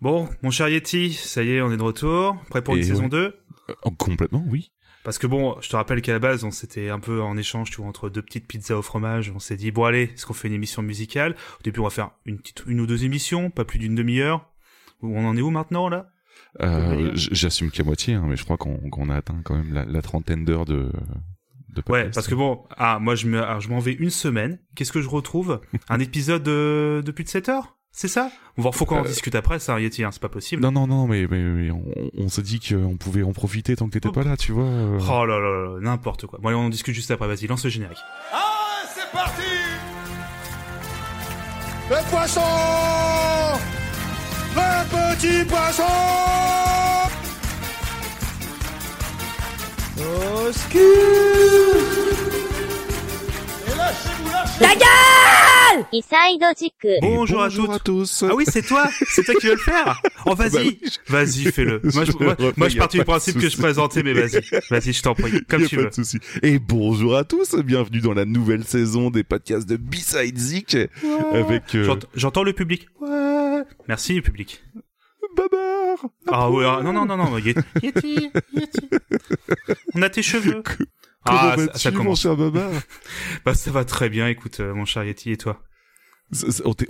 Bon, mon cher Yeti, ça y est, on est de retour, prêt pour une saison ouais. 2 Euh, complètement, oui. Parce que bon, je te rappelle qu'à la base, on s'était un peu en échange, tu vois, entre deux petites pizzas au fromage. On s'est dit, bon allez, est-ce qu'on fait une émission musicale? Au début, on va faire une, petite, une ou deux émissions, pas plus d'une demi-heure. On en est où maintenant, là? Euh, J'assume qu'à moitié, hein, mais je crois qu'on qu'on a atteint quand même la, la trentaine d'heures de, de Ouais, parce que bon, ah, moi, je me- alors, je m'en vais une semaine. Qu'est-ce que je retrouve? Un épisode de, de plus de 7 heures? C'est ça? Bon, faut qu'on en Euh, discute après, ça, Yeti, hein, c'est pas possible. Non, non, non, mais, mais, mais on, on s'est dit qu'on pouvait en profiter tant que t'étais pas là, tu vois. euh. Oh là là là, n'importe quoi. Bon, allez, on en discute juste après, vas-y, lance le générique. Ah, c'est parti Le poisson Le petit poisson Au ski Et lâchez-vous, lâchez イサ Bonjour, à, tous. Ah oui, c'est toi C'est toi qui veux le faire Oh, bah vas-y. Vas-y, fais-le. Moi, je, moi, moi, pars du principe que je présentais, mais vas-y, vas-y, je t'en prie, comme tu veux. Et bonjour à tous, bienvenue dans la nouvelle saison des podcasts de B-Side Zik. Avec. Euh, j'entends le public. Merci, le public. Babar Ah ouais, ah, non, non, non, non, Yeti, Yeti. On a tes cheveux. Ah, ça, ça mon commence. cher Babar Bah, ça va très bien, écoute, euh, mon cher Yeti, et toi?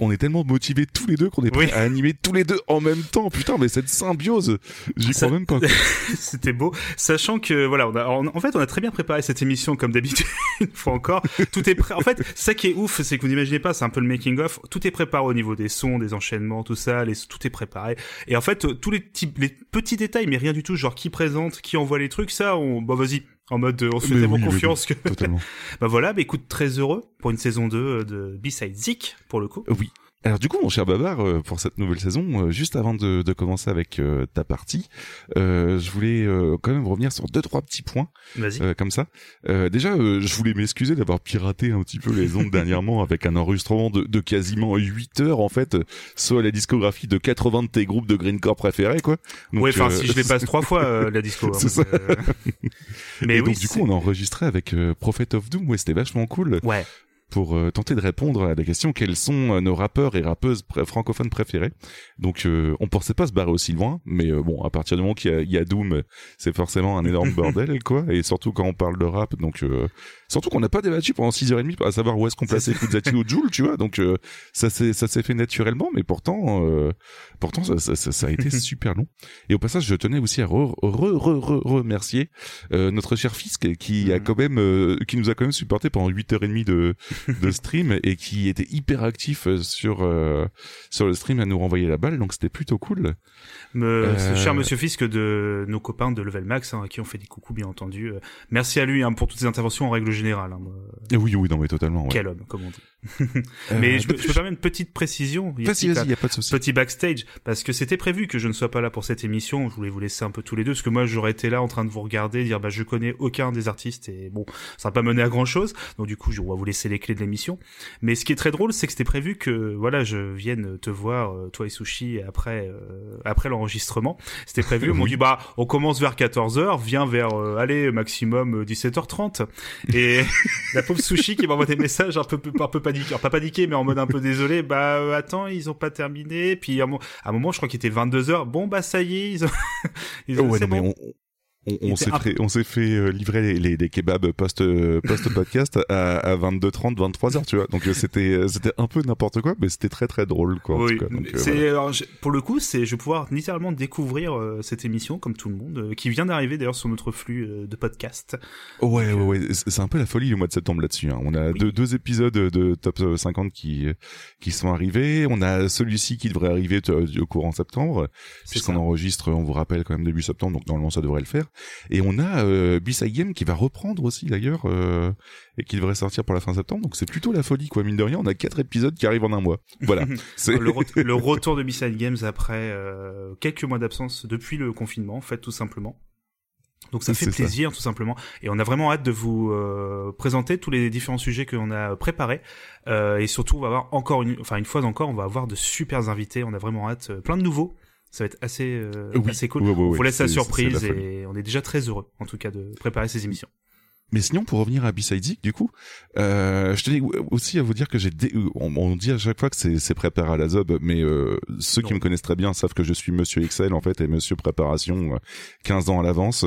On, est- tellement motivés tous les deux qu'on est prêts Oui. à animer tous les deux en même temps. Putain, mais cette symbiose, j'y Ça- crois même pas. C'était beau, sachant que voilà, on a, en, en fait, on a très bien préparé cette émission comme d'habitude. Une fois encore, tout est prêt. En fait, ça qui est ouf, c'est que vous n'imaginez pas, c'est un peu le making of. Tout est préparé au niveau des sons, des enchaînements, tout ça. Les, tout est préparé. Et en fait, tous les petits, les petits détails, mais rien du tout, genre qui présente, qui envoie les trucs, ça, on, bah vas-y, en mode, euh, on se fait tellement oui, confiance que. Totalement. bah voilà, bah écoute, très heureux pour une saison 2 de B-Side Zik pour le coup. Oui. Alors du coup, mon cher Babar, euh, pour cette nouvelle saison, euh, juste avant de, de commencer avec euh, ta partie, euh, je voulais euh, quand même revenir sur deux trois petits points euh, comme ça. Euh, déjà, euh, je voulais m'excuser d'avoir piraté un petit peu les ondes dernièrement avec un enregistrement de, de quasiment 8 heures en fait, soit la discographie de 80 de tes groupes de greencore préférés quoi. Donc, ouais, enfin, si je les passe trois fois, euh, la disco. hein, ça. Mais et oui. donc du coup, on a enregistré avec euh, Prophet of Doom, ouais, c'était vachement cool. Ouais. Pour euh, tenter de répondre à la question quels sont euh, nos rappeurs et rappeuses francophones préférés? Donc euh, on pensait pas se barrer aussi loin, mais euh, bon à partir du moment qu'il y y a Doom, c'est forcément un énorme bordel quoi. Et surtout quand on parle de rap, donc euh, surtout qu'on n'a pas débattu pendant 6h30 à savoir où est-ce qu'on plaçait Kudzati ou Joule, tu vois. Donc euh, ça s'est ça s'est fait naturellement, mais pourtant euh, pourtant ça, ça, ça, ça a été super long. Et au passage je tenais aussi à re, re, re, re- remercier euh, notre cher fils qui- a Mhm. quand même euh, qui nous a quand même supporté pendant 8h30 de de stream et qui était hyper actif euh, sur euh, sur le stream à nous renvoyer la balle donc c'était plutôt cool Me, ce cher Monsieur Fisk de nos copains de Level Max, hein, à qui on fait des coucous bien entendu. Merci à lui hein, pour toutes ses interventions en règle générale. hein, oui oui non mais totalement ouais. Quel homme, comme on dit. Euh, Mais je, me- je une petite précision. vas-y vas-y y a pas de souci Petit backstage, parce que c'était prévu que je ne sois pas là pour cette émission. Je voulais vous laisser un peu tous les deux, parce que moi j'aurais été là en train de vous regarder, dire bah je connais aucun des artistes et bon, ça va pas mener à grand chose. Donc du coup, je vais vous laisser les clés de l'émission. Mais ce qui est très drôle, c'est que c'était prévu que voilà, je vienne te voir euh, toi et Sushi après euh, après l'enregistrement. C'était prévu. On m'a dit bah on commence vers 14h, viens vers euh, allez maximum euh, 17h30. Et la pauvre Sushi qui m'envoie des messages un peu un peu paniqués, Alors, pas paniqué mais en mode un peu désolé. Bah euh, attends, ils ont pas terminé. Puis à un moment, je crois qu'il était 22h. Bon bah ça y est, ils ont, ils Oh, ouais non bon. On, on s'est fait, on s'est fait euh, livrer les, les, les kebabs post euh, post podcast à, à 22h30 23h tu vois donc euh, c'était c'était un peu n'importe quoi mais c'était très très drôle quoi en tout cas, donc, euh, voilà. pour le coup, c'est je vais pouvoir littéralement découvrir euh, cette émission comme tout le monde, euh, qui vient d'arriver d'ailleurs sur notre flux euh, de podcast. Ouais, ouais, ouais, c'est un peu la folie le mois de septembre là-dessus. Hein. On a Oui. deux, deux épisodes de top 50 qui qui sont arrivés. On a celui-ci qui devrait arriver au courant septembre, puisqu'on enregistre, on vous rappelle quand même début septembre, donc normalement ça devrait le faire. Et on a euh, B-Side Game qui va reprendre aussi d'ailleurs euh, et qui devrait sortir pour la fin septembre. Donc c'est plutôt la folie quoi. Mine de rien, on a quatre épisodes qui arrivent en un mois. Voilà. c'est le, re- le retour de B-Side Games après euh, quelques mois d'absence depuis le confinement, en fait, tout simplement. Donc ça fait ça. plaisir, tout simplement. Et on a vraiment hâte de vous euh, présenter tous les différents sujets qu'on a préparés. Euh, et surtout, on va avoir encore une, enfin une fois encore, on va avoir de super invités. On a vraiment hâte, euh, plein de nouveaux. Ça va être assez, euh, Oui. assez cool. On vous laisse la surprise et on est déjà très heureux, en tout cas, de préparer ces émissions. Mais sinon, pour revenir à Beside du coup, euh, je tenais aussi à vous dire que j'ai, dé... on, on, dit à chaque fois que c'est, préparé à la zob, mais euh, ceux qui me connaissent très bien savent que je suis Monsieur Excel en fait et Monsieur Préparation 15 ans à l'avance.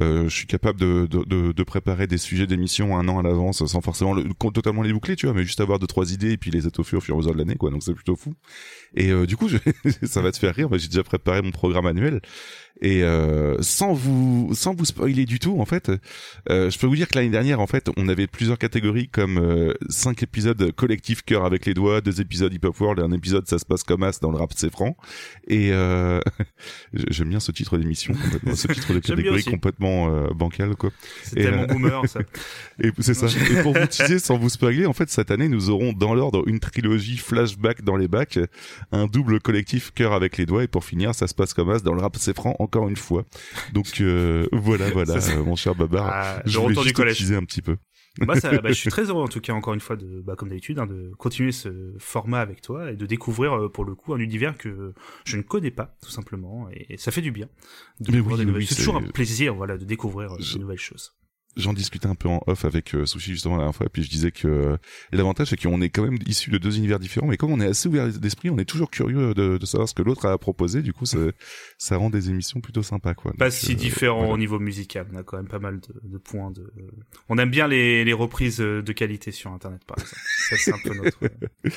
Euh, je suis capable de, de, de, de, préparer des sujets d'émission un an à l'avance sans forcément le, totalement les boucler, tu vois, mais juste avoir deux trois idées et puis les étoffer au fur et à mesure de l'année, quoi. Donc c'est plutôt fou. Et euh, du coup, je... ça va te faire rire, mais j'ai déjà préparé mon programme annuel et euh, sans vous sans vous spoiler du tout, en fait, euh, je peux vous dire que l'année dernière, en fait, on avait plusieurs catégories comme euh, cinq épisodes collectifs cœur avec les doigts, deux épisodes hip hop world et un épisode ça se passe comme as dans le rap c'est franc. Et euh, j'aime bien ce titre d'émission, ce titre de catégorie complètement bancal quoi. C'est tellement boomer ça. Et c'est ça. Et pour vous teaser sans vous spoiler, en fait, cette année, nous aurons dans l'ordre une trilogie flashback dans les bacs, un double collectif cœur avec les doigts et pour finir, ça se passe comme as dans le rap c'est franc encore une fois. Donc euh, voilà, voilà, euh, mon cher Babar. Ah, je voulais juste utiliser un petit peu. bah, ça, bah, je suis très heureux en tout cas encore une fois de, bah, comme d'habitude, hein, de continuer ce format avec toi et de découvrir euh, pour le coup un univers que je ne connais pas tout simplement et, ça fait du bien. De oui, oui, c'est toujours un plaisir, voilà, de découvrir de nouvelles choses j'en discutais un peu en off avec euh, Sushi justement la dernière fois, et puis je disais que euh, l'avantage c'est qu'on est quand même issu de deux univers différents, mais comme on est assez ouvert d'esprit, on est toujours curieux de, de savoir ce que l'autre a à proposer. Du coup, ça, ça rend des émissions plutôt sympas, quoi. Pas si euh, différent au niveau musical. On a quand même pas mal de, de points. De... On aime bien les, les reprises de qualité sur Internet, par exemple. ça, c'est un peu notre.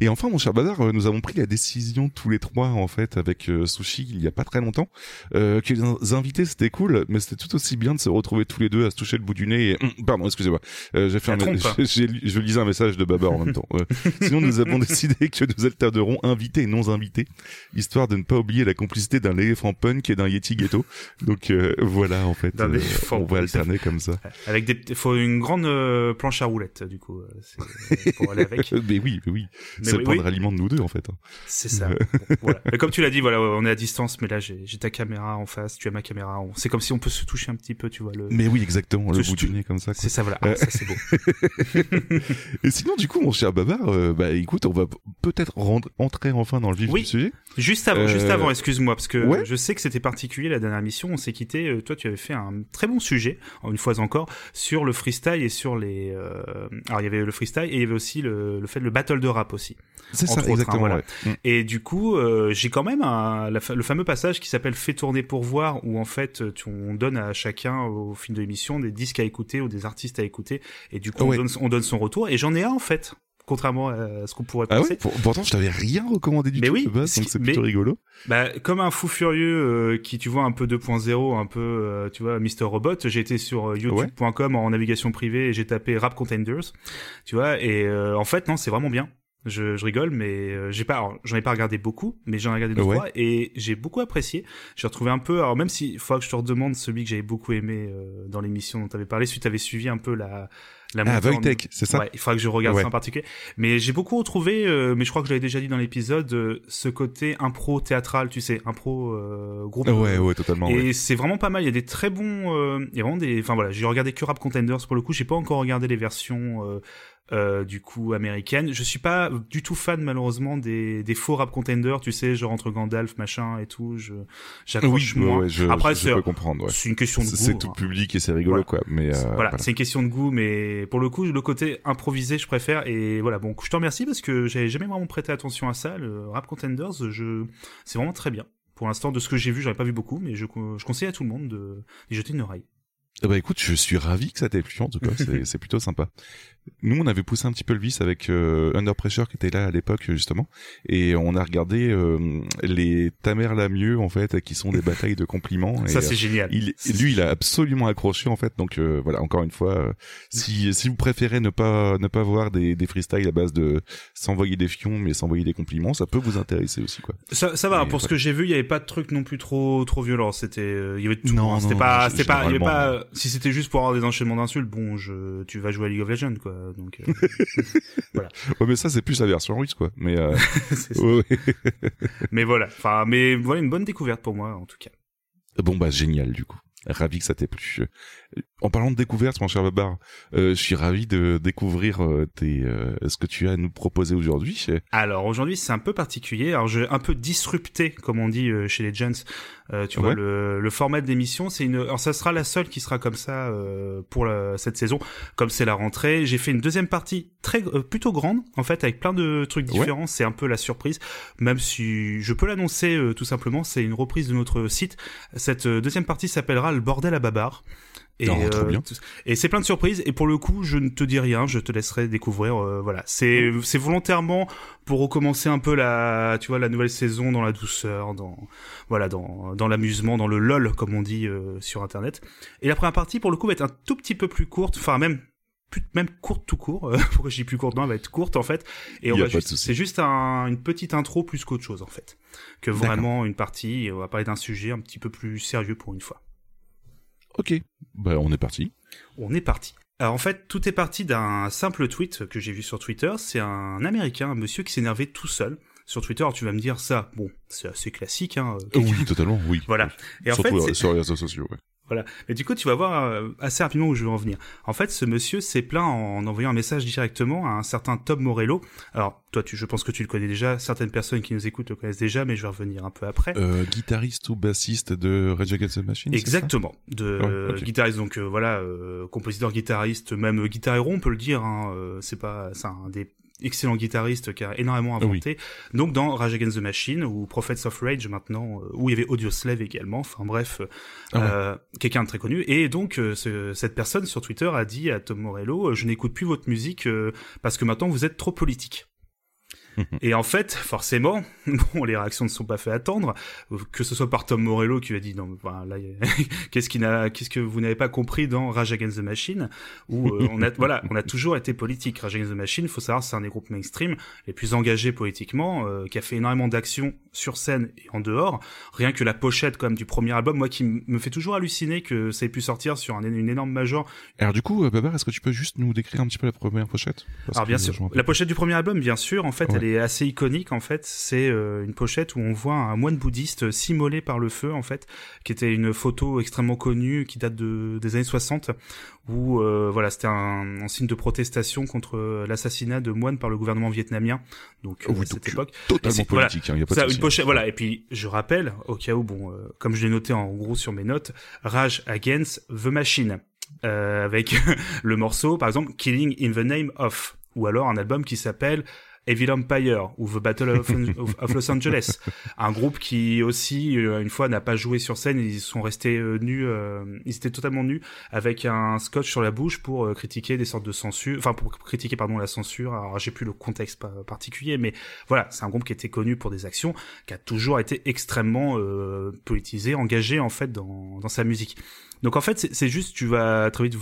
Et enfin, mon cher Bazar, euh, nous avons pris la décision tous les trois, en fait, avec euh, Sushi, il y a pas très longtemps, euh, que les invités, c'était cool, mais c'était tout aussi bien de se retrouver tous les deux à se toucher le bout du nez. Et... Hum, pardon, excusez-moi. Euh, j'ai fait un... Je lisais un message de Babar en même temps. sinon, nous avons décidé que nous alternerons invités et non invités, histoire de ne pas oublier la complicité d'un éléphant punk et d'un Yeti ghetto. Donc voilà, en fait, on va alterner comme ça. Avec des, faut une grande planche à roulettes, du coup, pour aller avec. mais oui, mais oui c'est le point de ralliement de nous deux en fait. Hein. C'est ça. voilà. Comme tu l'as dit, voilà, on est à distance, mais là j'ai ta caméra en face, tu as ma caméra. C'est comme si on peut se toucher un petit peu, tu vois. Le... Mais oui, exactement, le bout du nez comme ça. C'est ça, voilà. Ah, ça c'est beau. Et sinon, du coup, mon cher Babar, euh, bah écoute, on va peut-être entrer enfin dans le vif du sujet. Juste avant, juste avant, euh, excuse-moi, parce que je sais que c'était particulier la dernière mission. On s'est quitté. Euh, toi, tu avais fait un très bon sujet, une fois encore, sur le freestyle et sur les. Alors, il y avait le freestyle et il y avait aussi le, le fait le battle de rap aussi. C'est ça, hein, exactement. Mm. Et du coup, j'ai quand même un, le fameux passage qui s'appelle "Fait tourner pour voir", où en fait, on donne à chacun au film de l'émission des disques à écouter ou des artistes à écouter, et du coup, on, donne, on donne son retour. Et j'en ai un en fait contrairement à ce qu'on pourrait ah penser. Pourtant, je t'avais rien recommandé du mais tout oui, donc c'est plutôt rigolo. Bah, comme un fou furieux euh, qui, tu vois, un peu 2.0, un peu, euh, tu vois, Mr. Robot, j'ai été sur euh, youtube.com en navigation privée et j'ai tapé Rap Contenders, tu vois, et en fait, non, c'est vraiment bien. Je, je rigole, mais j'ai pas, j'en ai pas regardé beaucoup, mais j'en ai regardé deux fois et j'ai beaucoup apprécié. J'ai retrouvé un peu, alors même s'il faut que je te redemande celui que j'avais beaucoup aimé dans l'émission dont tu avais parlé, si tu avais suivi un peu la la ah, Voitech, c'est ça ouais, Il faudra que je regarde ça en particulier. Mais j'ai beaucoup retrouvé, euh, mais je crois que je l'avais déjà dit dans l'épisode, euh, ce côté impro théâtral, tu sais, impro euh, groupe. Ouais, ouais, totalement. Et c'est vraiment pas mal. Il y a des très bons, il y a vraiment des, enfin voilà, j'ai regardé que Rap Contenders pour le coup. J'ai pas encore regardé les versions euh, du coup américaine. Je suis pas du tout fan malheureusement des, des faux rap contenders, tu sais, genre entre Gandalf machin et tout. Je j'accroche oui, moins. je, Après c'est comprendre. C'est une question de goût. C'est tout hein. public et c'est rigolo quoi. Mais euh, voilà, c'est une question de goût, mais pour le coup le côté improvisé je préfère. Et voilà, bon, je te remercie parce que j'avais jamais vraiment prêté attention à ça. Le rap contenders, je c'est vraiment très bien. Pour l'instant, de ce que j'ai vu, j'aurais pas vu beaucoup, mais je, je conseille à tout le monde de d'y jeter une oreille. Ben écoute, je suis ravi que ça t'ait plu en tout cas, c'est plutôt sympa. Nous, on avait poussé un petit peu le vice avec euh, Under Pressure qui était là à l'époque justement, et on a regardé euh, les Tamer la mieux en fait, qui sont des batailles de compliments. ça c'est génial. Il, lui, il a absolument accroché en fait. Donc euh, voilà, encore une fois, si si vous préférez ne pas ne pas voir des des freestyles à base de s'envoyer des fions, mais s'envoyer des compliments, ça peut vous intéresser aussi quoi. Ça, ça va. pour ce que j'ai vu, il y avait pas de truc non plus trop trop violent. C'était il y avait tout. Non, c'était pas c'était pas il y avait pas si c'était juste pour avoir des enchaînements d'insultes, bon, je, tu vas jouer à League of Legends, quoi. Donc, euh, voilà. Ouais, mais ça, c'est plus la version russe, quoi. Mais, euh... mais voilà. Enfin, mais voilà une bonne découverte pour moi, en tout cas. Bon, bah, génial, du coup. Ravi que ça t'ait plu. Euh, En parlant de découverte, mon cher Babar, euh, je suis ravi de découvrir euh, tes, euh, ce que tu as à nous proposer aujourd'hui. Alors aujourd'hui c'est un peu particulier, alors un peu disrupté comme on dit euh, chez les Gents. Euh, tu vois le, le format de l'émission, c'est une, alors ça sera la seule qui sera comme ça euh, pour la- cette saison, comme c'est la rentrée. J'ai fait une deuxième partie très euh, plutôt grande en fait avec plein de trucs Ouais. différents. C'est un peu la surprise, même si je peux l'annoncer euh, tout simplement. C'est une reprise de notre site. Cette euh, deuxième partie s'appellera le bordel à babar. Et, bien. tout- et c'est plein de surprises. Et pour le coup, je ne te dis rien, je te laisserai découvrir. euh, voilà, c'est c'est volontairement pour recommencer un peu la, tu vois, la nouvelle saison dans la douceur, dans voilà, dans dans l'amusement, dans le lol comme on dit euh, sur internet. Et la première partie, pour le coup, va être un tout petit peu plus courte, enfin même même courte tout court. euh, Pourquoi je dis plus courte? Non, elle va être courte en fait. Et on va juste, c'est juste un- une petite intro plus qu'autre chose en fait, que vraiment une partie. On va parler d'un sujet un petit peu plus sérieux pour une fois. Ok, bah on est parti. On est parti. Alors en fait, tout est parti d'un simple tweet que j'ai vu sur Twitter. C'est un Américain, un monsieur qui s'énervait tout seul sur Twitter. Alors, tu vas me dire ça, bon, c'est assez classique. Hein, Euh, oui, totalement, oui. Voilà. Et en fait, euh, sur les réseaux sociaux. Ouais. Voilà. Et du coup, tu vas voir euh, assez rapidement où je veux en venir. En fait, ce monsieur s'est plaint en envoyant un message directement à un certain Tom Morello. Alors, toi, tu, je pense que tu le connais déjà. Certaines personnes qui nous écoutent le connaissent déjà, mais je vais revenir un peu après. Euh, guitariste ou bassiste de Rage Against the Machine Exactement, de guitariste donc euh, voilà, euh, compositeur guitariste, même guitar héros on peut le dire. Hein, euh, c'est pas, c'est un des excellents guitaristes qui a énormément oui. inventé. Donc dans Rage Against the Machine ou Prophets of Rage maintenant, euh, où il y avait Audio Slave également. Enfin bref, euh, Ah ouais. euh, quelqu'un de très connu. Et donc euh, ce- cette personne sur Twitter a dit à Tom Morello, je n'écoute plus votre musique parce que maintenant vous êtes trop politique. Et en fait, forcément, bon, les réactions ne sont pas fait attendre, que ce soit par Tom Morello qui a dit non, voilà, là, a- qu'est-ce qui n'a, qu'est-ce que vous n'avez pas compris dans Rage Against the Machine, où euh, on a, voilà, on a toujours été politique. Rage Against the Machine, faut savoir, c'est un des groupes mainstream les plus engagés politiquement, euh, qui a fait énormément d'actions sur scène et en dehors. Rien que la pochette quand même du premier album, moi qui me fait toujours halluciner que ça ait pu sortir sur un, une énorme major. Alors du coup, euh, Babar, est-ce que tu peux juste nous décrire un petit peu la première pochette? Parce Alors bien sûr, la pochette du premier album, bien sûr, en fait, Ouais. elle est assez iconique. En fait, c'est euh, une pochette où on voit un moine bouddhiste s'immolé par le feu, en fait, qui était une photo extrêmement connue, qui date de, des années 60, où euh, voilà, c'était un, un signe de protestation contre euh, l'assassinat de moines par le gouvernement vietnamien. Donc euh, oui, à cette époque. Totalement c'est- voilà. politique, il y a pas Ça, de une pochette, voilà. Et puis, je rappelle, au cas où, bon, euh, comme je l'ai noté en gros sur mes notes, Rage Against the Machine, euh, avec le morceau, par exemple, Killing in the Name of, ou alors un album qui s'appelle Evil Empire ou The Battle of, Los Angeles, un groupe qui aussi euh, une fois n'a pas joué sur scène, ils sont restés euh, nus, euh, ils étaient totalement nus avec un scotch sur la bouche pour euh, critiquer des sortes de censure, enfin pour critiquer pardon la censure. Alors j'ai plus le contexte pa- particulier, mais voilà, c'est un groupe qui était connu pour des actions, qui a toujours été extrêmement euh, politisé, engagé en fait dans, dans sa musique. Donc en fait, c'est juste, tu vas très vite,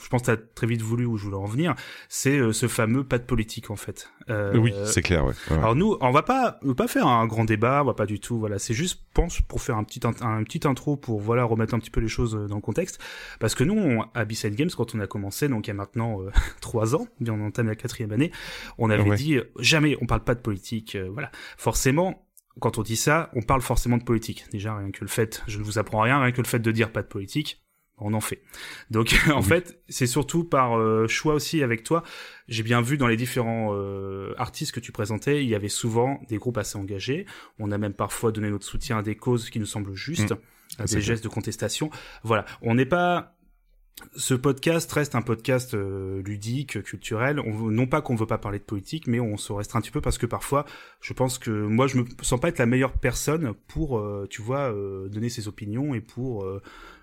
je pense que tu as très vite voulu où je voulais en venir, c'est euh, ce fameux pas de politique en fait. Euh, Oui, c'est clair, ouais. ouais. alors nous, on va pas, on va pas faire un grand débat, on va pas du tout. Voilà, c'est juste, pense, pour faire un petit, un, petit intro pour voilà remettre un petit peu les choses euh, dans le contexte, parce que nous, on, à B-Side Games, quand on a commencé, donc il y a maintenant euh, trois ans, bien on entame la quatrième année, on avait Ouais. dit euh, jamais, on parle pas de politique. euh, voilà, forcément. Quand on dit ça, on parle forcément de politique. Déjà, rien que le fait, je ne vous apprends rien, rien que le fait de dire pas de politique, on en fait. Donc, en Oui. fait, c'est surtout par euh, choix aussi avec toi. J'ai bien vu dans les différents euh, artistes que tu présentais, il y avait souvent des groupes assez engagés. On a même parfois donné notre soutien à des causes qui nous semblent justes, à c'est des gestes de contestation. Voilà, on n'est pas ce podcast reste un podcast euh, ludique, culturel. On, veut- non pas qu'on veut pas parler de politique, mais on se restreint un petit peu parce que parfois, je pense que moi, je me sens pas être la meilleure personne pour, euh, tu vois, euh, donner ses opinions et pour, euh,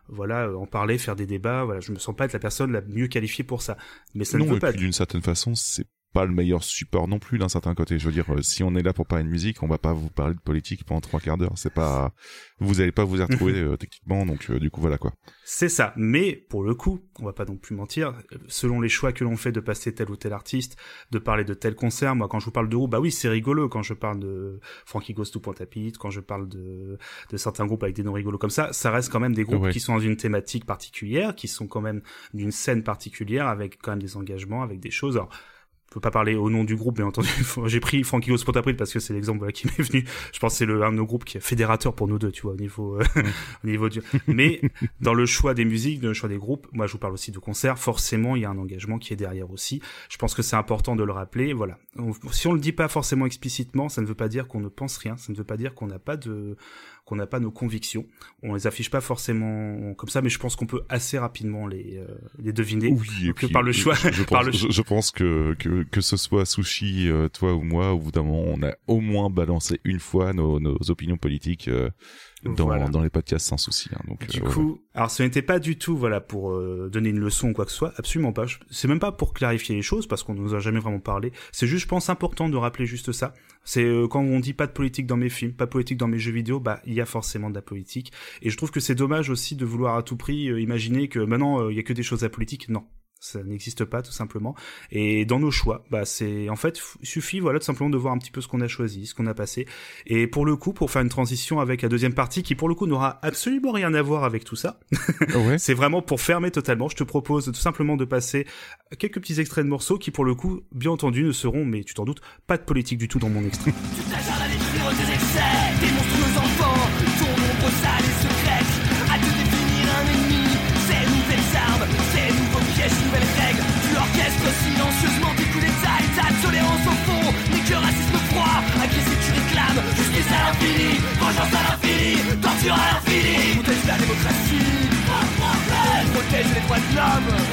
voilà, en parler, faire des débats. Voilà, je me sens pas être la personne la mieux qualifiée pour ça. Mais ça non, ne veut et pas. puis d'une certaine façon, c'est pas le meilleur support non plus d'un certain côté. Je veux dire, euh, si on est là pour parler de musique, on va pas vous parler de politique pendant trois quarts d'heure. C'est pas, vous allez pas vous y retrouver euh, techniquement, donc euh, du coup voilà quoi. C'est ça. Mais pour le coup, on va pas non plus mentir. Selon les choix que l'on fait de passer tel ou tel artiste, de parler de tel concert, moi quand je vous parle de groupe, bah oui c'est rigolo. Quand je parle de Frankie Goes to Pointe-à-Pitre, quand je parle de de certains groupes avec des noms rigolos comme ça, ça reste quand même des groupes Ouais. qui sont dans une thématique particulière, qui sont quand même d'une scène particulière, avec quand même des engagements, avec des choses. Alors, peux pas parler au nom du groupe, bien entendu. J'ai pris Frankie Goes parce que c'est l'exemple voilà, qui m'est venu. Je pense que c'est le un de nos groupes qui est fédérateur pour nous deux, tu vois, au niveau, euh, au niveau du. Mais dans le choix des musiques, dans le choix des groupes, moi je vous parle aussi de concerts. Forcément, il y a un engagement qui est derrière aussi. Je pense que c'est important de le rappeler. Voilà. si on le dit pas forcément explicitement, ça ne veut pas dire qu'on ne pense rien. Ça ne veut pas dire qu'on n'a pas de qu'on n'a pas nos convictions. On les affiche pas forcément comme ça, mais je pense qu'on peut assez rapidement les, euh, les deviner. Oui, et puis, par le choix. Je, pense, je, pense que, que, que ce soit Sushi, euh, toi ou moi, au bout d'un moment, on a au moins balancé une fois nos, nos opinions politiques euh, dans, dans les podcasts sans souci. Hein, donc, du coup, alors ce n'était pas du tout voilà pour donner une leçon ou quoi que ce soit, absolument pas. C'est même pas pour clarifier les choses parce qu'on nous a jamais vraiment parlé. C'est juste, je pense, important de rappeler juste ça. C'est quand on dit pas de politique dans mes films, pas de politique dans mes jeux vidéo, bah il y a forcément de la politique. Et je trouve que c'est dommage aussi de vouloir à tout prix euh, imaginer que maintenant euh, il y a que des choses apolitiques. Non, ça n'existe pas tout simplement. Et dans nos choix bah c'est en fait il suffit voilà tout simplement de voir un petit peu ce qu'on a choisi ce qu'on a passé. Et pour le coup pour faire une transition avec la deuxième partie qui pour le coup n'aura absolument rien à voir avec tout ça ouais. c'est vraiment pour fermer totalement. Je te propose tout simplement de passer quelques petits extraits de morceaux qui pour le coup bien entendu ne seront mais tu t'en doutes pas de politique du tout dans mon extrait à l'infini. Protège la démocratie, protège les droits de l'homme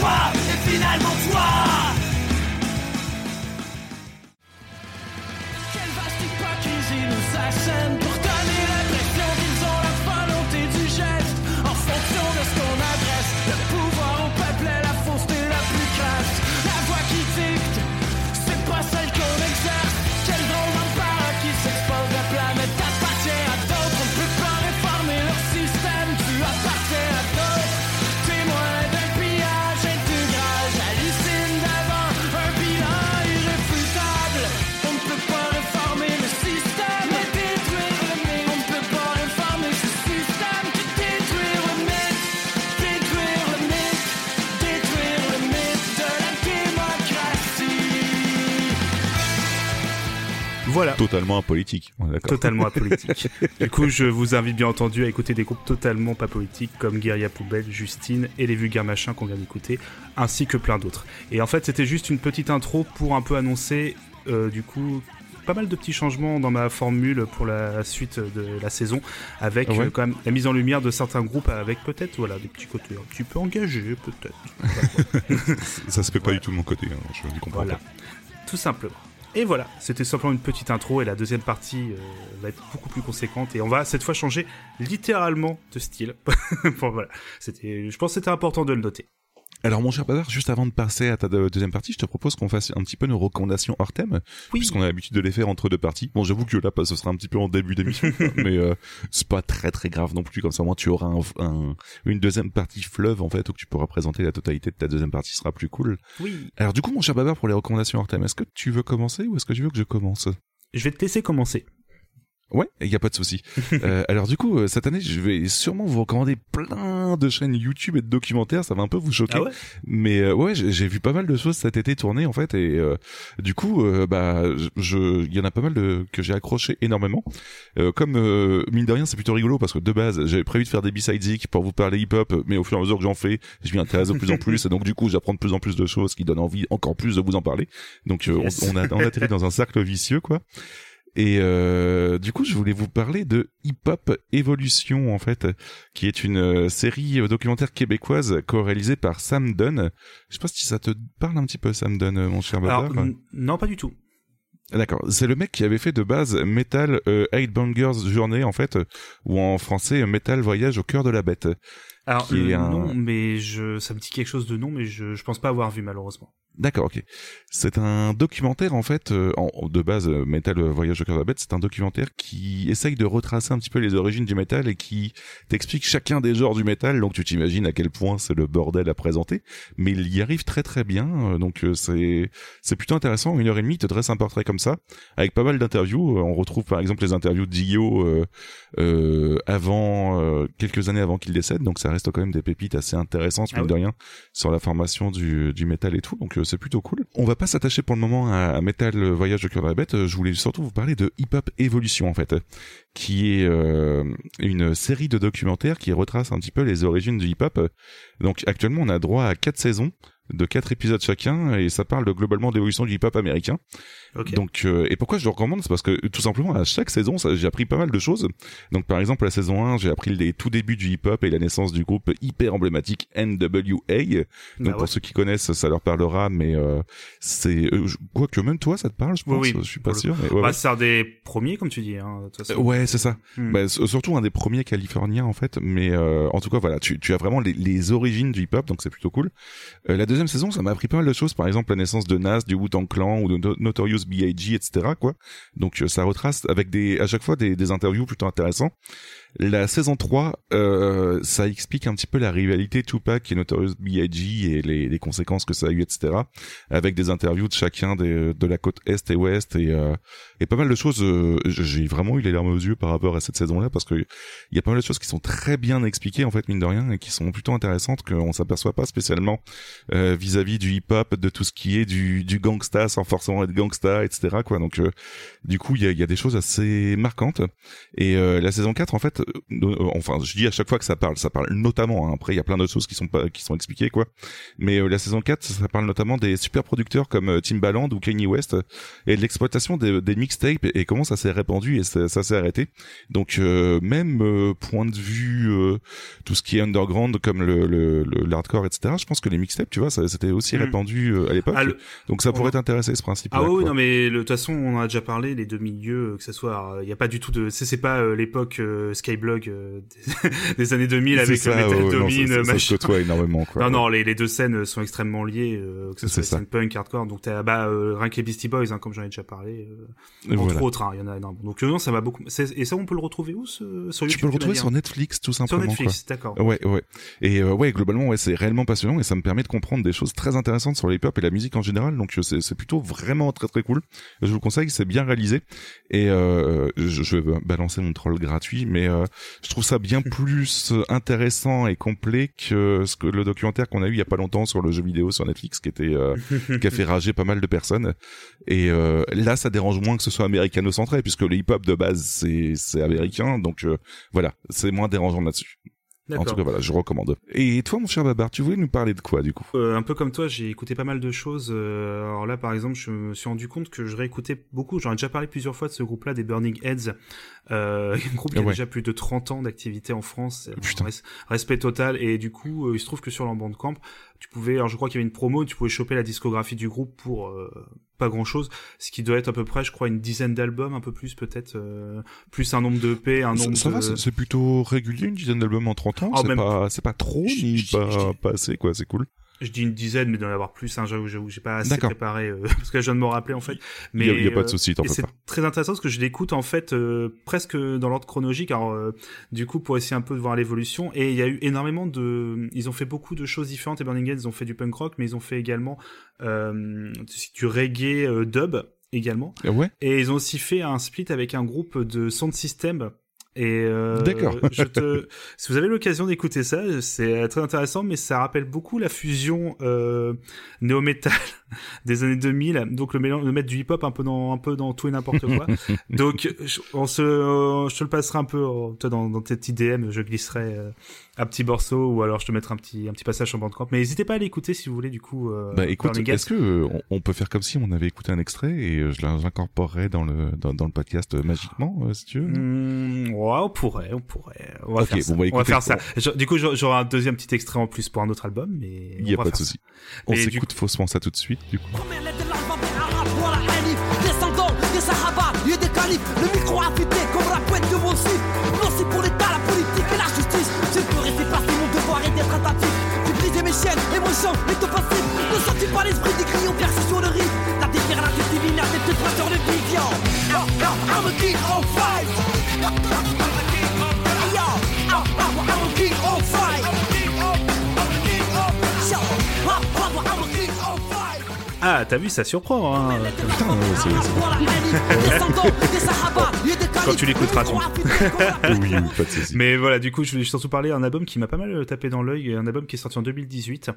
toi, Totalement apolitique. Totalement apolitique. du coup, je vous invite bien entendu à écouter des groupes totalement pas politiques comme Guerilla Poubelle, Justine et les vulgaires machins qu'on vient d'écouter, ainsi que plein d'autres. Et en fait, c'était juste une petite intro pour un peu annoncer, euh, du coup, pas mal de petits changements dans ma formule pour la suite de la saison, avec Ah ouais. euh, quand même la mise en lumière de certains groupes avec peut-être voilà des petits côtés un petit peu engagés, peut-être. Ça se fait pas du tout de mon côté. hein, Je ne comprends Voilà, pas. tout simplement. Et voilà, c'était simplement une petite intro et la deuxième partie euh, va être beaucoup plus conséquente et on va cette fois changer littéralement de style. bon, voilà, c'était, je pense que c'était important de le noter. Alors mon cher Bazar, juste avant de passer à ta de- deuxième partie, je te propose qu'on fasse un petit peu nos recommandations hors thème, Oui. puisqu'on a l'habitude de les faire entre deux parties. Bon, j'avoue que là, ce sera un petit peu en début d'émission, quoi, mais euh, c'est pas très très grave non plus. Comme ça, moins, tu auras un, un- une deuxième partie fleuve en fait, où tu pourras présenter la totalité de ta deuxième partie, ce sera plus cool. Oui. Alors du coup, mon cher Babar, pour les recommandations hors thème, est-ce que tu veux commencer ou est-ce que tu veux que je commence? Je vais te laisser commencer. Ouais, il y a pas de souci. Euh, alors du coup, euh, cette année, je vais sûrement vous recommander plein de chaînes YouTube et de documentaires, ça va un peu vous choquer. Ah ouais? Mais euh, ouais, j'ai vu pas mal de choses cet été tourner en fait, et euh, du coup, euh, bah, je, il y en a pas mal de que j'ai accroché énormément. Euh, comme euh, mine de rien, c'est plutôt rigolo parce que de base, j'avais prévu de faire des B-side zik pour vous parler hip-hop, mais au fur et à mesure que j'en fais, je m'y intéresse de plus en plus, et donc du coup, j'apprends de plus en plus de choses qui donnent envie encore plus de vous en parler. Donc euh, on- Yes. on, a on atterrit dans un cercle vicieux quoi. Et euh, du coup, je voulais vous parler de Hip Hop Evolution, en fait, qui est une euh, série documentaire québécoise co-réalisée par Sam Dunn. Je sais pas si ça te parle un petit peu, Sam Dunn, euh, mon cher Alors, non, pas du tout. D'accord, c'est le mec qui avait fait de base Metal euh, Eight Bangers Journée, en fait, ou en français Metal Voyage au cœur de la bête. Alors, Qui est euh, un- non, mais je, ça me dit quelque chose de non, mais je, je pense pas avoir vu malheureusement. D'accord, ok. C'est un documentaire en fait, euh, en, de base, euh, Metal Voyage au cœur de la bête, c'est un documentaire qui essaye de retracer un petit peu les origines du métal et qui t'explique chacun des genres du métal, donc tu t'imagines à quel point c'est le bordel à présenter, mais il y arrive très très bien, euh, donc c'est c'est plutôt intéressant. Une heure et demie, il te dresse un portrait comme ça, avec pas mal d'interviews. On retrouve par exemple les interviews Dio euh, euh, avant euh, quelques années avant qu'il décède, donc ça reste quand même des pépites assez intéressantes Ah oui. de rien sur la formation du, du métal et tout, donc euh, c'est plutôt cool. On va pas s'attacher pour le moment à, Metal euh, Voyage au cœur de la bête, euh, je voulais surtout vous parler de Hip Hop Evolution en fait, qui est euh, une série de documentaires qui retrace un petit peu les origines du hip hop. Donc actuellement on a droit à quatre saisons de quatre épisodes chacun et ça parle de, globalement de l'évolution du hip hop américain. Ok. Donc, euh, et pourquoi je le recommande, c'est parce que tout simplement à chaque saison, j'ai appris pas mal de choses. Donc, par exemple, la saison 1, j'ai appris les tout débuts du hip-hop et la naissance du groupe hyper emblématique NWA. Donc, Bah ouais. pour ceux qui connaissent, ça leur parlera, mais euh, c'est euh, quoi que même toi, ça te parle, je pense. oui, je suis pas sûr. Mais ouais, Bah, ouais. c'est un des premiers, comme tu dis. Hein, de toute façon. Euh, ouais, c'est ça. Hmm. Bah, surtout un des premiers californiens en fait, mais euh, en tout cas voilà, tu, tu as vraiment les, les origines du hip-hop, donc c'est plutôt cool. Euh, la deuxième saison, ça m'a appris pas mal de choses, par exemple la naissance de Nas, du Wu-Tang Clan ou de No- B.I.G. etc. quoi. Donc euh, ça retrace avec des à chaque fois des, des interviews plutôt intéressants. La saison 3, euh, ça explique un petit peu la rivalité Tupac et Notorious B.I.G. et les, les conséquences que ça a eu, etc. Avec des interviews de chacun des, de la côte est et ouest et, euh, et pas mal de choses. euh, J'ai vraiment eu les larmes aux yeux par rapport à cette saison-là parce que il y a pas mal de choses qui sont très bien expliquées en fait mine de rien et qui sont plutôt intéressantes qu'on s'aperçoit pas spécialement euh, vis-à-vis du hip-hop, de tout ce qui est du, du gangsta sans forcément être gangsta, etc. quoi. Donc euh, du coup il y a, y a des choses assez marquantes et euh, la saison 4 en fait, euh, euh, enfin je dis à chaque fois que ça parle, ça parle notamment. hein, après il y a plein d'autres choses qui sont pas qui sont expliquées quoi. Mais euh, la saison 4 ça parle notamment des super producteurs comme euh, Timbaland ou Kanye West et de l'exploitation des, des mixtapes et comment ça s'est répandu et ça, ça s'est arrêté. Donc euh, même euh, point de vue euh, tout ce qui est underground comme le le, le l'hardcore etc. Je pense que les mixtapes tu vois ça c'était aussi Mm. répandu euh, à l'époque. Ah, le- Donc ça pourrait t'intéresser ce principe. Ah oui, non mais de toute façon on en a déjà parlé les deux milieux euh, que ça soit il y a pas du tout de c'est c'est pas euh, l'époque euh, Skyblog euh, des, des années 2000 avec le Metal Domine ça, machin. se côtoie énormément quoi. Non non les, les deux scènes euh, sont extrêmement liées euh, que ce C'est soit ça. scène punk hardcore donc t'as bah euh, rien que les Beastie Boys hein, comme j'en ai déjà parlé euh, entre voilà. autres hein, il y en a énormément. donc euh, non ça m'a beaucoup et ça on peut le retrouver où ce... sur YouTube Tu peux le retrouver sur Netflix tout sur simplement Netflix d'accord. Ouais ouais. Et euh, ouais globalement ouais c'est réellement passionnant et ça me permet de comprendre des choses très intéressantes sur le hip-hop et la musique en général donc euh, c'est plutôt vraiment très très cool. Je vous le conseille, c'est bien réalisé et euh, je, je vais balancer mon troll gratuit mais euh, je trouve ça bien plus intéressant et complet que ce que le documentaire qu'on a eu il y a pas longtemps sur le jeu vidéo sur Netflix qui était euh, qui a fait rager pas mal de personnes. Et euh, là, ça dérange moins que ce soit américano-centré, puisque le hip-hop de base c'est c'est américain, donc euh, voilà, c'est moins dérangeant là-dessus. En tout cas, voilà, je recommande. Et toi, mon cher Babar, tu voulais nous parler de quoi du coup? Euh, un peu comme toi, j'ai écouté pas mal de choses. euh, alors là, par exemple, je me suis rendu compte que je réécoutais beaucoup. J'en ai déjà parlé plusieurs fois de ce groupe-là, des Burning Heads. Euh, un groupe qui a déjà plus de 30 ans d'activité en France. Putain. res- respect total. Et du coup, il se trouve que sur leur Bandcamp, tu pouvais, alors je crois qu'il y avait une promo, tu pouvais choper la discographie du groupe pour euh, pas grand-chose. Ce qui doit être à peu près, je crois, une dizaine d'albums, un peu plus peut-être, euh, plus un nombre de EP, un nombre ça de... va, c'est- plutôt régulier, une dizaine d'albums en 30 ans. Ah, c'est même- pas, c'est pas trop ni pas assez quoi. C'est cool. Je dis une dizaine, mais d'en avoir plus, hein, j'avoue, j'avoue, j'ai pas assez préparé, euh, parce que je viens de m'en rappeler, en fait. Mais, Il y a, il y a pas de euh, souci, t'en c'est très intéressant parce que je l'écoute, en fait, euh, presque dans l'ordre chronologique, alors, euh, du coup, pour essayer un peu de voir l'évolution. Et il y a eu énormément de, ils ont fait beaucoup de choses différentes, et Burning Heads, ils ont fait du punk rock, mais ils ont fait également, euh, du reggae euh, dub, également. Ouais? Et ils ont aussi fait un split avec un groupe de sound system, Et euh, D'accord. je te, si vous avez l'occasion d'écouter ça, c'est très intéressant, mais ça rappelle beaucoup la fusion euh, néo-metal des années 2000. Donc le mélange, de mettre du hip-hop un peu dans un peu dans tout et n'importe quoi. donc je, on se, euh, je te le passerai un peu euh, toi, dans, dans tes petits DM, je glisserai euh, un petit morceau ou alors je te mettrai un petit un petit passage sur Bandcamp. Mais n'hésitez pas à l'écouter si vous voulez du coup. Euh, Bah écoute, est-ce que on, on peut faire comme si on avait écouté un extrait et je l'incorporerais dans le dans, dans le podcast magiquement, si tu veux? Hmm, ouais, on pourrait, on pourrait. On va Ok, faire ça. bon, bah, on va faire ça. Je- du coup, j'aurai un deuxième petit extrait en plus pour un autre album, mais Il y a pas de souci. On s'écoute faussement ça tout de suite, du coup. Le micro affûté comme la pointe de mon site. Non pour l'État, la politique et la justice. Je peux rester passé, mon devoir est d'être attentif. J'ai brisé mes chaînes et mon champ est passif Ne sens-tu pas l'esprit des crayons percés sur le riz La déterre, la divine, la pas sur le vivian. Oh, oh, I'm a king on fight Ah, t'as vu, ça surprend. Hein. Quand tu l'écouteras, tu- oui, pas de souci. Mais voilà, du coup, je voulais surtout parler d'un album qui m'a pas mal euh, tapé dans l'œil, un album qui est sorti en 2018,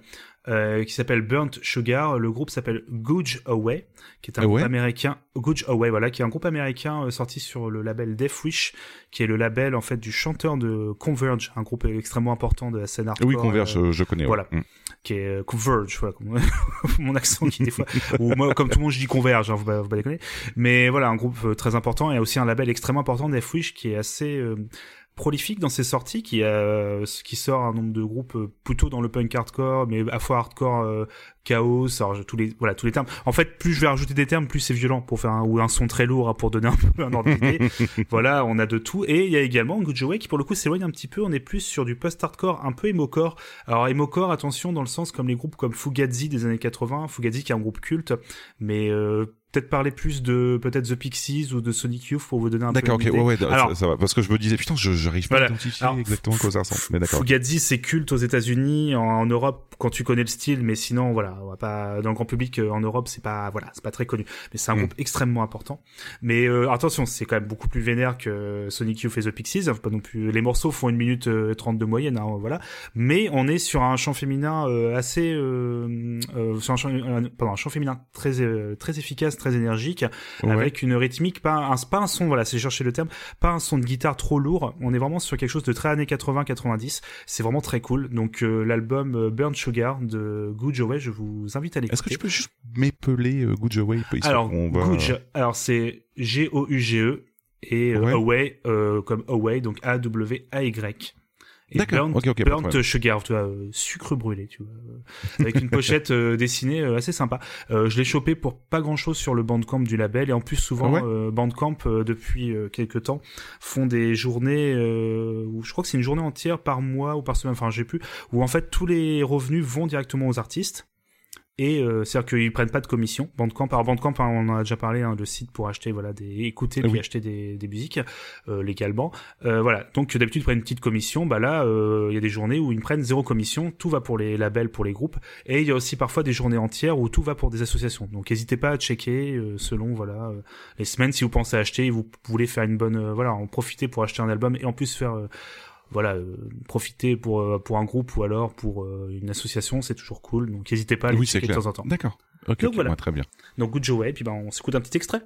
euh, qui s'appelle Burnt Sugar. Le groupe s'appelle Gouge Away, qui est un Ah groupe ouais américain. Gouge Away, voilà, qui est un groupe américain euh, sorti sur le label Death Wish, qui est le label en fait du chanteur de Converge, un groupe extrêmement important de la scène hardcore. Oui, Converge, euh, euh, je connais. ouais. voilà. Mm. Qui est euh, Converge, voilà, mon accent qui des fois, ou moi, comme tout le monde, je dis Converge, hein, pas, faut pas déconner. Mais voilà, un groupe euh, très important et aussi un label extrêmement important d'F-Wish qui est assez euh, prolifique dans ses sorties, qui a, qui sort un nombre de groupes euh, plutôt dans le punk hardcore, mais à fois hardcore, euh, chaos, tous les, voilà, tous les termes. En fait, plus je vais rajouter des termes, plus c'est violent pour faire un, ou un son très lourd hein, pour donner un peu un ordre d'idée. voilà, on a de tout. Et il y a également Good Joe Way qui pour le coup s'éloigne un petit peu. On est plus sur du post-hardcore, un peu emo-core. Alors emo-core, attention dans le sens comme les groupes comme Fugazi des années 80. Fugazi qui est un groupe culte, mais euh, peut-être parler plus de peut-être The Pixies ou de Sonic Youth pour vous donner un peu D'accord, ok, idée. ouais, ouais, Alors, ça, ça va. Parce que je me disais, putain, je j'arrive pas Voilà. à identifier Alors, exactement à quoi ça ressemble. Mais d'accord. Fugazi, c'est culte aux États-Unis, en, en Europe, quand tu connais le style, mais sinon, voilà, on va pas dans le grand public euh, en Europe, c'est pas, voilà, c'est pas très connu. Mais c'est un Mm. groupe extrêmement important. Mais euh, attention, c'est quand même beaucoup plus vénère que Sonic Youth et The Pixies. Pas non plus. Les morceaux font une minute euh, trente de moyenne, hein, voilà. Mais on est sur un chant féminin euh, assez, euh, euh, sur un chant, pardon, un chant féminin très, euh, très efficace, très énergique, Ouais. avec une rythmique, pas un, pas un son, voilà, c'est chercher le terme, pas un son de guitare trop lourd. On est vraiment sur quelque chose de très années 80-90. C'est vraiment très cool. Donc euh, l'album Burn Sugar de Good Joe Way, je vous invite à l'écouter. Est-ce que tu peux juste m'épeler euh, Good Away Alors, va... Alors c'est G-O-U-G-E et euh, Ouais. Away euh, comme Away, donc A-W-A-Y. D'accord, Burnt. Sugar, tu vois, euh, sucre brûlé, tu vois, euh, avec une pochette euh, dessinée assez sympa. Je l'ai chopé pour pas grand chose sur le Bandcamp du label et en plus souvent ouais Bandcamp depuis quelques temps font des journées où je crois que c'est une journée entière par mois ou par semaine, enfin j'ai plus, où en fait tous les revenus vont directement aux artistes. Et euh, c'est-à-dire qu'ils prennent pas de commission. Bandcamp, alors Bandcamp, hein, on en a déjà parlé, hein, le site pour acheter, voilà, des écouter Ah puis oui. acheter des, des musiques euh, légalement. Euh, voilà. Donc d'habitude ils prennent une petite commission. Bah là, euh, il y a des journées où ils prennent zéro commission. Tout va pour les labels, pour les groupes. Et il y a aussi parfois des journées entières où tout va pour des associations. Donc n'hésitez pas à checker euh, selon voilà euh, les semaines si vous pensez acheter, vous voulez faire une bonne, voilà, en profiter pour acheter un album et en plus faire euh, voilà, euh, profiter pour euh, pour un groupe ou alors pour euh, une association, c'est toujours cool. Donc n'hésitez pas à les Oui, checker de temps en temps. D'accord. Ok, Donc voilà. très bien. Donc Good Joe Way, puis ben on s'écoute un petit extrait.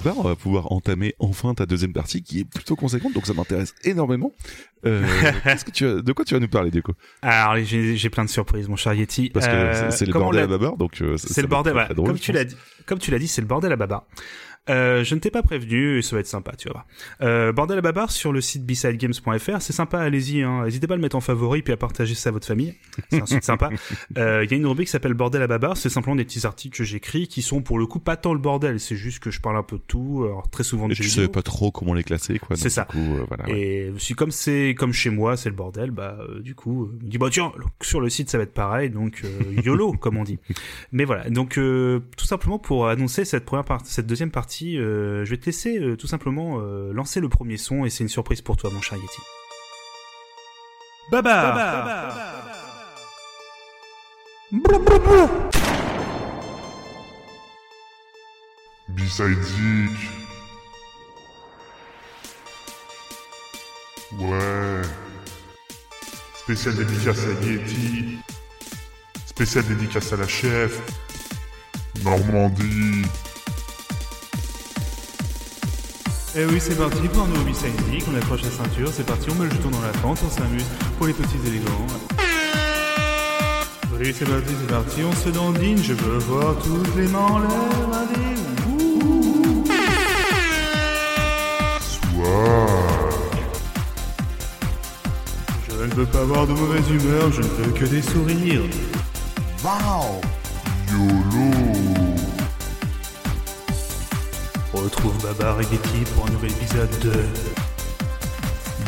Babar, on va pouvoir entamer enfin ta deuxième partie qui est plutôt conséquente, donc ça m'intéresse énormément. Euh, qu'est-ce que tu as, de quoi tu vas nous parler, du coup Alors j'ai plein de surprises, mon cher Yeti. Parce que Euh, c'est- le on bordel à Babar, donc euh, C'est le bordel. comme tu l'as dit, comme tu l'as dit, c'est le bordel à baba. Euh, je ne t'ai pas prévenu, et ça va être sympa, tu vas voir. Euh, bordel à babar sur le site besidegames.fr, c'est sympa, allez-y, hein. n'hésitez pas à le mettre en favori puis à partager ça à votre famille, c'est un site sympa. Euh, Il y a une rubrique qui s'appelle bordel à babar, c'est simplement des petits articles que j'écris qui sont pour le coup pas tant le bordel, c'est juste que je parle un peu de tout, alors très souvent de Et jeux tu vidéo. savais pas trop comment les classer, quoi. C'est ça. Coup, euh, voilà, ouais. Et si comme c'est comme chez moi, c'est le bordel, bah du coup, je me dis bah tiens, sur le site ça va être pareil, donc euh, YOLO comme on dit. Mais voilà, donc euh, tout simplement pour annoncer cette première partie, cette deuxième partie, euh, je vais te laisser euh, tout simplement euh, lancer le premier son et c'est une surprise pour toi mon cher Yeti. Baba, B-Side Zik. Ouais. Spécial dédicace à Yeti. Spécial dédicace à la chef. Normandie. Eh oui, c'est parti pour un nouveau Miss on accroche la ceinture, c'est parti, on met le jeton dans la fente, on s'amuse pour les petits élégants. Oui, c'est parti, c'est parti, on se dandine, je veux voir toutes les mains en l'air, allez. Je ne veux pas avoir de mauvaise humeur, je ne veux que des sourires. YOLO. Retrouve Babar et Getty pour un nouvel épisode de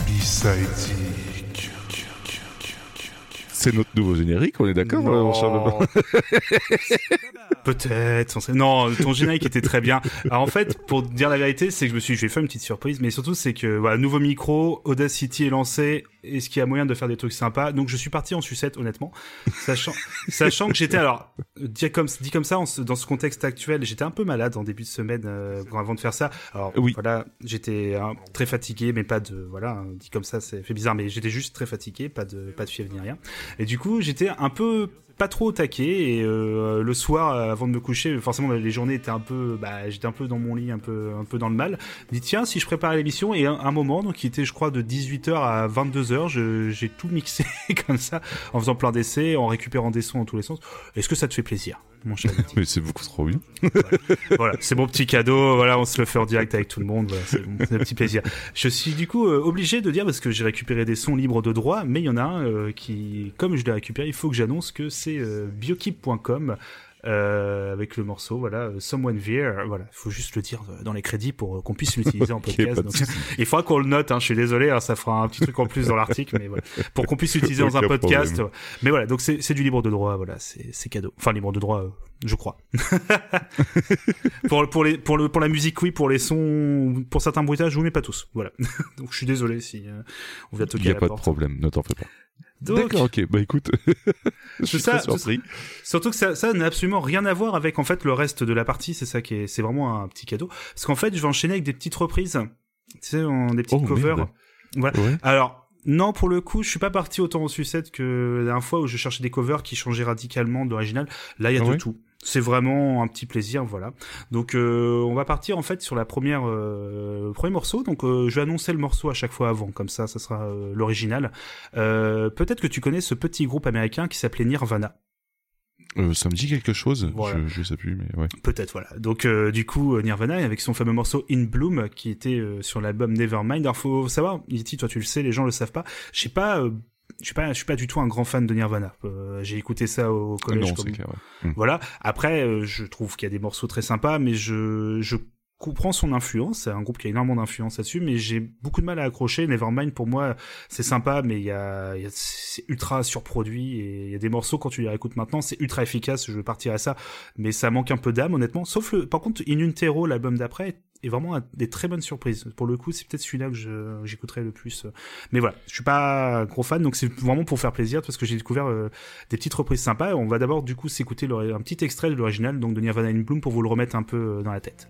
B-Side. C'est notre nouveau générique, on est d'accord, euh, mon cher Baba Peut-être. sait- Non, ton générique était très bien. Alors en fait, pour dire la vérité, c'est que je me suis, je vais faire une petite surprise, mais surtout c'est que voilà, nouveau micro, Audacity est lancé. Est-ce qu'il y a moyen de faire des trucs sympas? Donc je suis parti en sucette, honnêtement, sachant, sachant que j'étais alors dit comme dit comme ça en ce- dans ce contexte actuel, j'étais un peu malade en début de semaine euh, avant de faire ça. Alors Oui. voilà, j'étais hein, très fatigué, mais pas de voilà, dit comme ça, c'est fait bizarre, mais j'étais juste très fatigué, pas de pas de fièvre ni rien. Et du coup, j'étais un peu pas trop au taquet et euh, le soir euh, avant de me coucher forcément les journées étaient un peu bah j'étais un peu dans mon lit un peu un peu dans le mal je dis tiens si je prépare l'émission et un, un moment donc qui était je crois de 18h à 22h je- j'ai tout mixé comme ça en faisant plein d'essais en récupérant des sons dans tous les sens est-ce que ça te fait plaisir mon cher Mais c'est beaucoup trop bien. voilà, c'est mon petit cadeau. Voilà, on se le fait en direct avec tout le monde. Voilà, c'est un petit plaisir. Je suis du coup euh, obligé de dire parce que j'ai récupéré des sons libres de droit, mais il y en a un euh, qui, comme je l'ai récupéré, il faut que j'annonce que c'est euh, biokip.com. Euh, avec le morceau, voilà, euh, Someone Veer, voilà, il faut juste le dire dans les crédits pour qu'on puisse l'utiliser en podcast. Donc, il faudra qu'on le note, hein, je suis désolé, hein, ça fera un petit truc en plus dans l'article, mais voilà, pour qu'on puisse l'utiliser dans un podcast. problème. Mais voilà, donc c'est c'est du libre de droit, voilà, c'est c'est cadeau. Enfin, libre de droit, euh, je crois. pour, pour, les, pour, le, pour la musique, oui, pour les sons, pour certains bruitages, oui, mais pas tous. Voilà. donc je suis désolé si euh, on vient Il toquer n'y à a la pas de porte. problème, ne t'en fais pas. D'accord, ok, bah écoute, je suis ça, très surpris. Surtout que ça, ça n'a absolument rien à voir avec en fait le reste de la partie. C'est ça qui est, c'est vraiment un petit cadeau. Parce qu'en fait, je vais enchaîner avec des petites reprises. Tu sais, des petites Oh, covers. merde. Voilà. Ouais. Alors, non, pour le coup, je suis pas parti autant en sucette que la dernière fois où je cherchais des covers qui changeaient radicalement de l'original. Là, il y a Ah de ouais? tout. C'est vraiment un petit plaisir, voilà. Donc, euh, on va partir en fait sur la première, euh, le premier morceau. Donc, euh, je vais annoncer le morceau à chaque fois avant, comme ça, ça sera l'original. Peut-être que tu connais ce petit groupe américain qui s'appelait Nirvana. Ça me dit quelque chose, Voilà. je, je sais plus, mais ouais. Peut-être, voilà. Donc, du coup, Nirvana, avec son fameux morceau In Bloom, qui était sur l'album Nevermind. Alors, faut savoir, Yeti, toi, tu le sais, les gens le savent pas. Je sais pas, je suis pas, je suis pas du tout un grand fan de Nirvana. Euh, J'ai écouté ça au Ah collège. non, comme- c'est clair, ouais. Voilà. Après, euh, je trouve qu'il y a des morceaux très sympas, mais je, je comprends son influence. C'est un groupe qui a énormément d'influence là-dessus, mais j'ai beaucoup de mal à accrocher. Nevermind, pour moi, c'est sympa, mais il y a, il y a- c'est ultra surproduit et il y a des morceaux quand tu les réécoutes maintenant, c'est ultra efficace. Je vais partir à ça, mais ça manque un peu d'âme, honnêtement. Sauf le, par contre, In Utero, l'album d'après, est vraiment des très bonnes surprises. Pour le coup, c'est peut-être celui-là que j'écouterai le plus. Mais voilà, je suis pas gros fan, donc c'est vraiment pour faire plaisir parce que j'ai découvert euh, des petites reprises sympas. On va d'abord du coup s'écouter un petit extrait de l'original, donc de Nirvana in Bloom, pour vous le remettre un peu euh, dans la tête.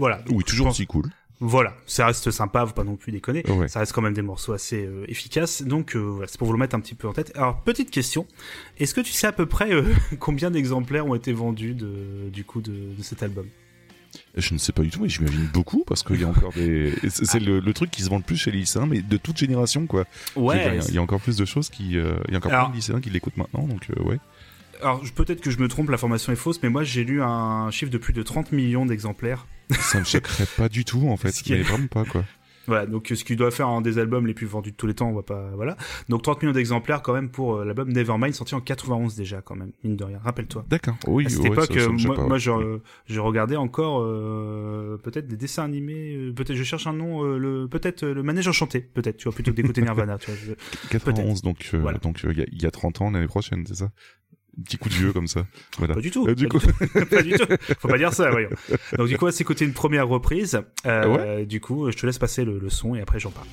Voilà. Oui, toujours Je aussi cool. Voilà, ça reste sympa, faut pas non plus déconner. Ouais. Ça reste quand même des morceaux assez euh, efficaces. Donc euh, voilà, c'est pour vous le mettre un petit peu en tête. Alors petite question, est-ce que tu sais à peu près euh, combien d'exemplaires ont été vendus de, du coup de, de cet album? Je ne sais pas du tout, mais j'imagine beaucoup parce qu'il y a encore des. C'est le, le truc qui se vend le plus chez les lycéens, mais de toute génération, quoi. Dire, Il y a- il y, a encore plus de choses qui. Il y a encore Alors- plein de lycéens qui l'écoutent maintenant, donc ouais. Alors peut-être que je me trompe, l'information est fausse, mais moi j'ai lu un chiffre de plus de 30 millions d'exemplaires. Ça me choquerait pas du tout, en fait. Ce qui est- Mais vraiment pas, quoi. Voilà, donc euh, ce qui doit faire un des albums les plus vendus de tous les temps, on va pas, voilà. Donc 30 millions d'exemplaires quand même pour euh, l'album Nevermind sorti en 91 déjà quand même, mine de rien. Rappelle-toi. D'accord. Oui, à cette ouais, époque, ça- ça euh, moi, pas, moi, ouais. je, je regardais encore euh, peut-être des dessins animés, euh, peut-être je cherche un nom, euh, le peut-être le manège enchanté, peut-être tu vois plutôt que d'écouter Nirvana, tu vois. je- 91, donc euh, Voilà. donc il y, a, il y a 30 ans l'année prochaine, c'est ça? Petit coup de vieux comme ça. Voilà. Pas du tout. Euh, du pas, coup- du tout pas du tout. Faut pas dire ça, voyons. Donc du coup, c'est côté une première reprise. Euh, Du coup, je te laisse passer le, le son et après j'en parle.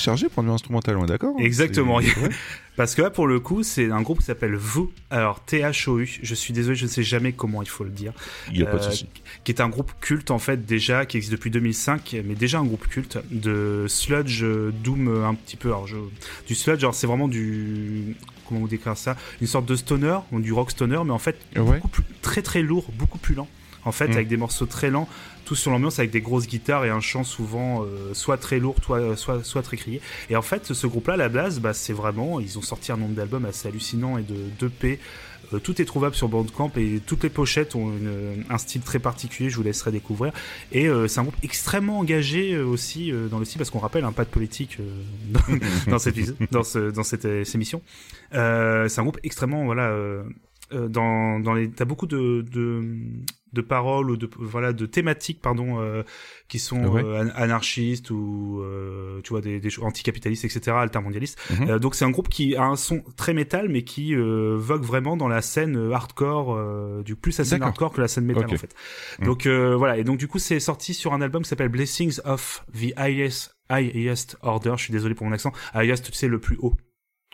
Chargé pour du instrumental, on est d'accord hein Exactement. Parce que là, pour le coup, c'est un groupe qui s'appelle Vous. Alors T-H-O-U. Je suis désolé, je ne sais jamais comment il faut le dire. Il y a pas de Euh, souci. qui est un groupe culte en fait déjà qui existe depuis 2005 mais déjà un groupe culte de sludge doom un petit peu alors je, du sludge alors c'est vraiment du comment vous décrire ça? Une sorte de stoner ou du rock stoner mais en fait Ouais. beaucoup plus, très très lourd beaucoup plus lent en fait Mm. avec des morceaux très lents tout sur l'ambiance avec des grosses guitares et un chant souvent euh, soit très lourd soit, soit, soit très crié et en fait ce groupe là à la base bah, c'est vraiment ils ont sorti un nombre d'albums assez hallucinant et de 2P euh, tout est trouvable sur Bandcamp et toutes les pochettes ont un style très particulier, je vous laisserai découvrir. Et euh, c'est un groupe extrêmement engagé euh, aussi euh, dans le style, parce qu'on rappelle, un pas de politique euh, dans, cette, dans, ce, dans cette, euh, émission. Euh, c'est un groupe extrêmement, voilà, euh, euh, dans, dans les, t'as beaucoup de, de, de paroles ou de, voilà, de thématiques, pardon, euh, qui sont Ouais. euh, an- anarchistes ou, euh, tu vois, des, des anticapitalistes, etc., altermondialistes. Mhm. Euh, donc c'est un groupe qui a un son très métal, mais qui euh, vogue vraiment dans la scène euh, hardcore, euh, du plus la scène hardcore que la scène métal en fait. Mhm. Donc euh, voilà, et donc du coup c'est sorti sur un album qui s'appelle Blessings of the Highest, highest Order. Je suis désolé pour mon accent. Highest, tu sais, le plus haut.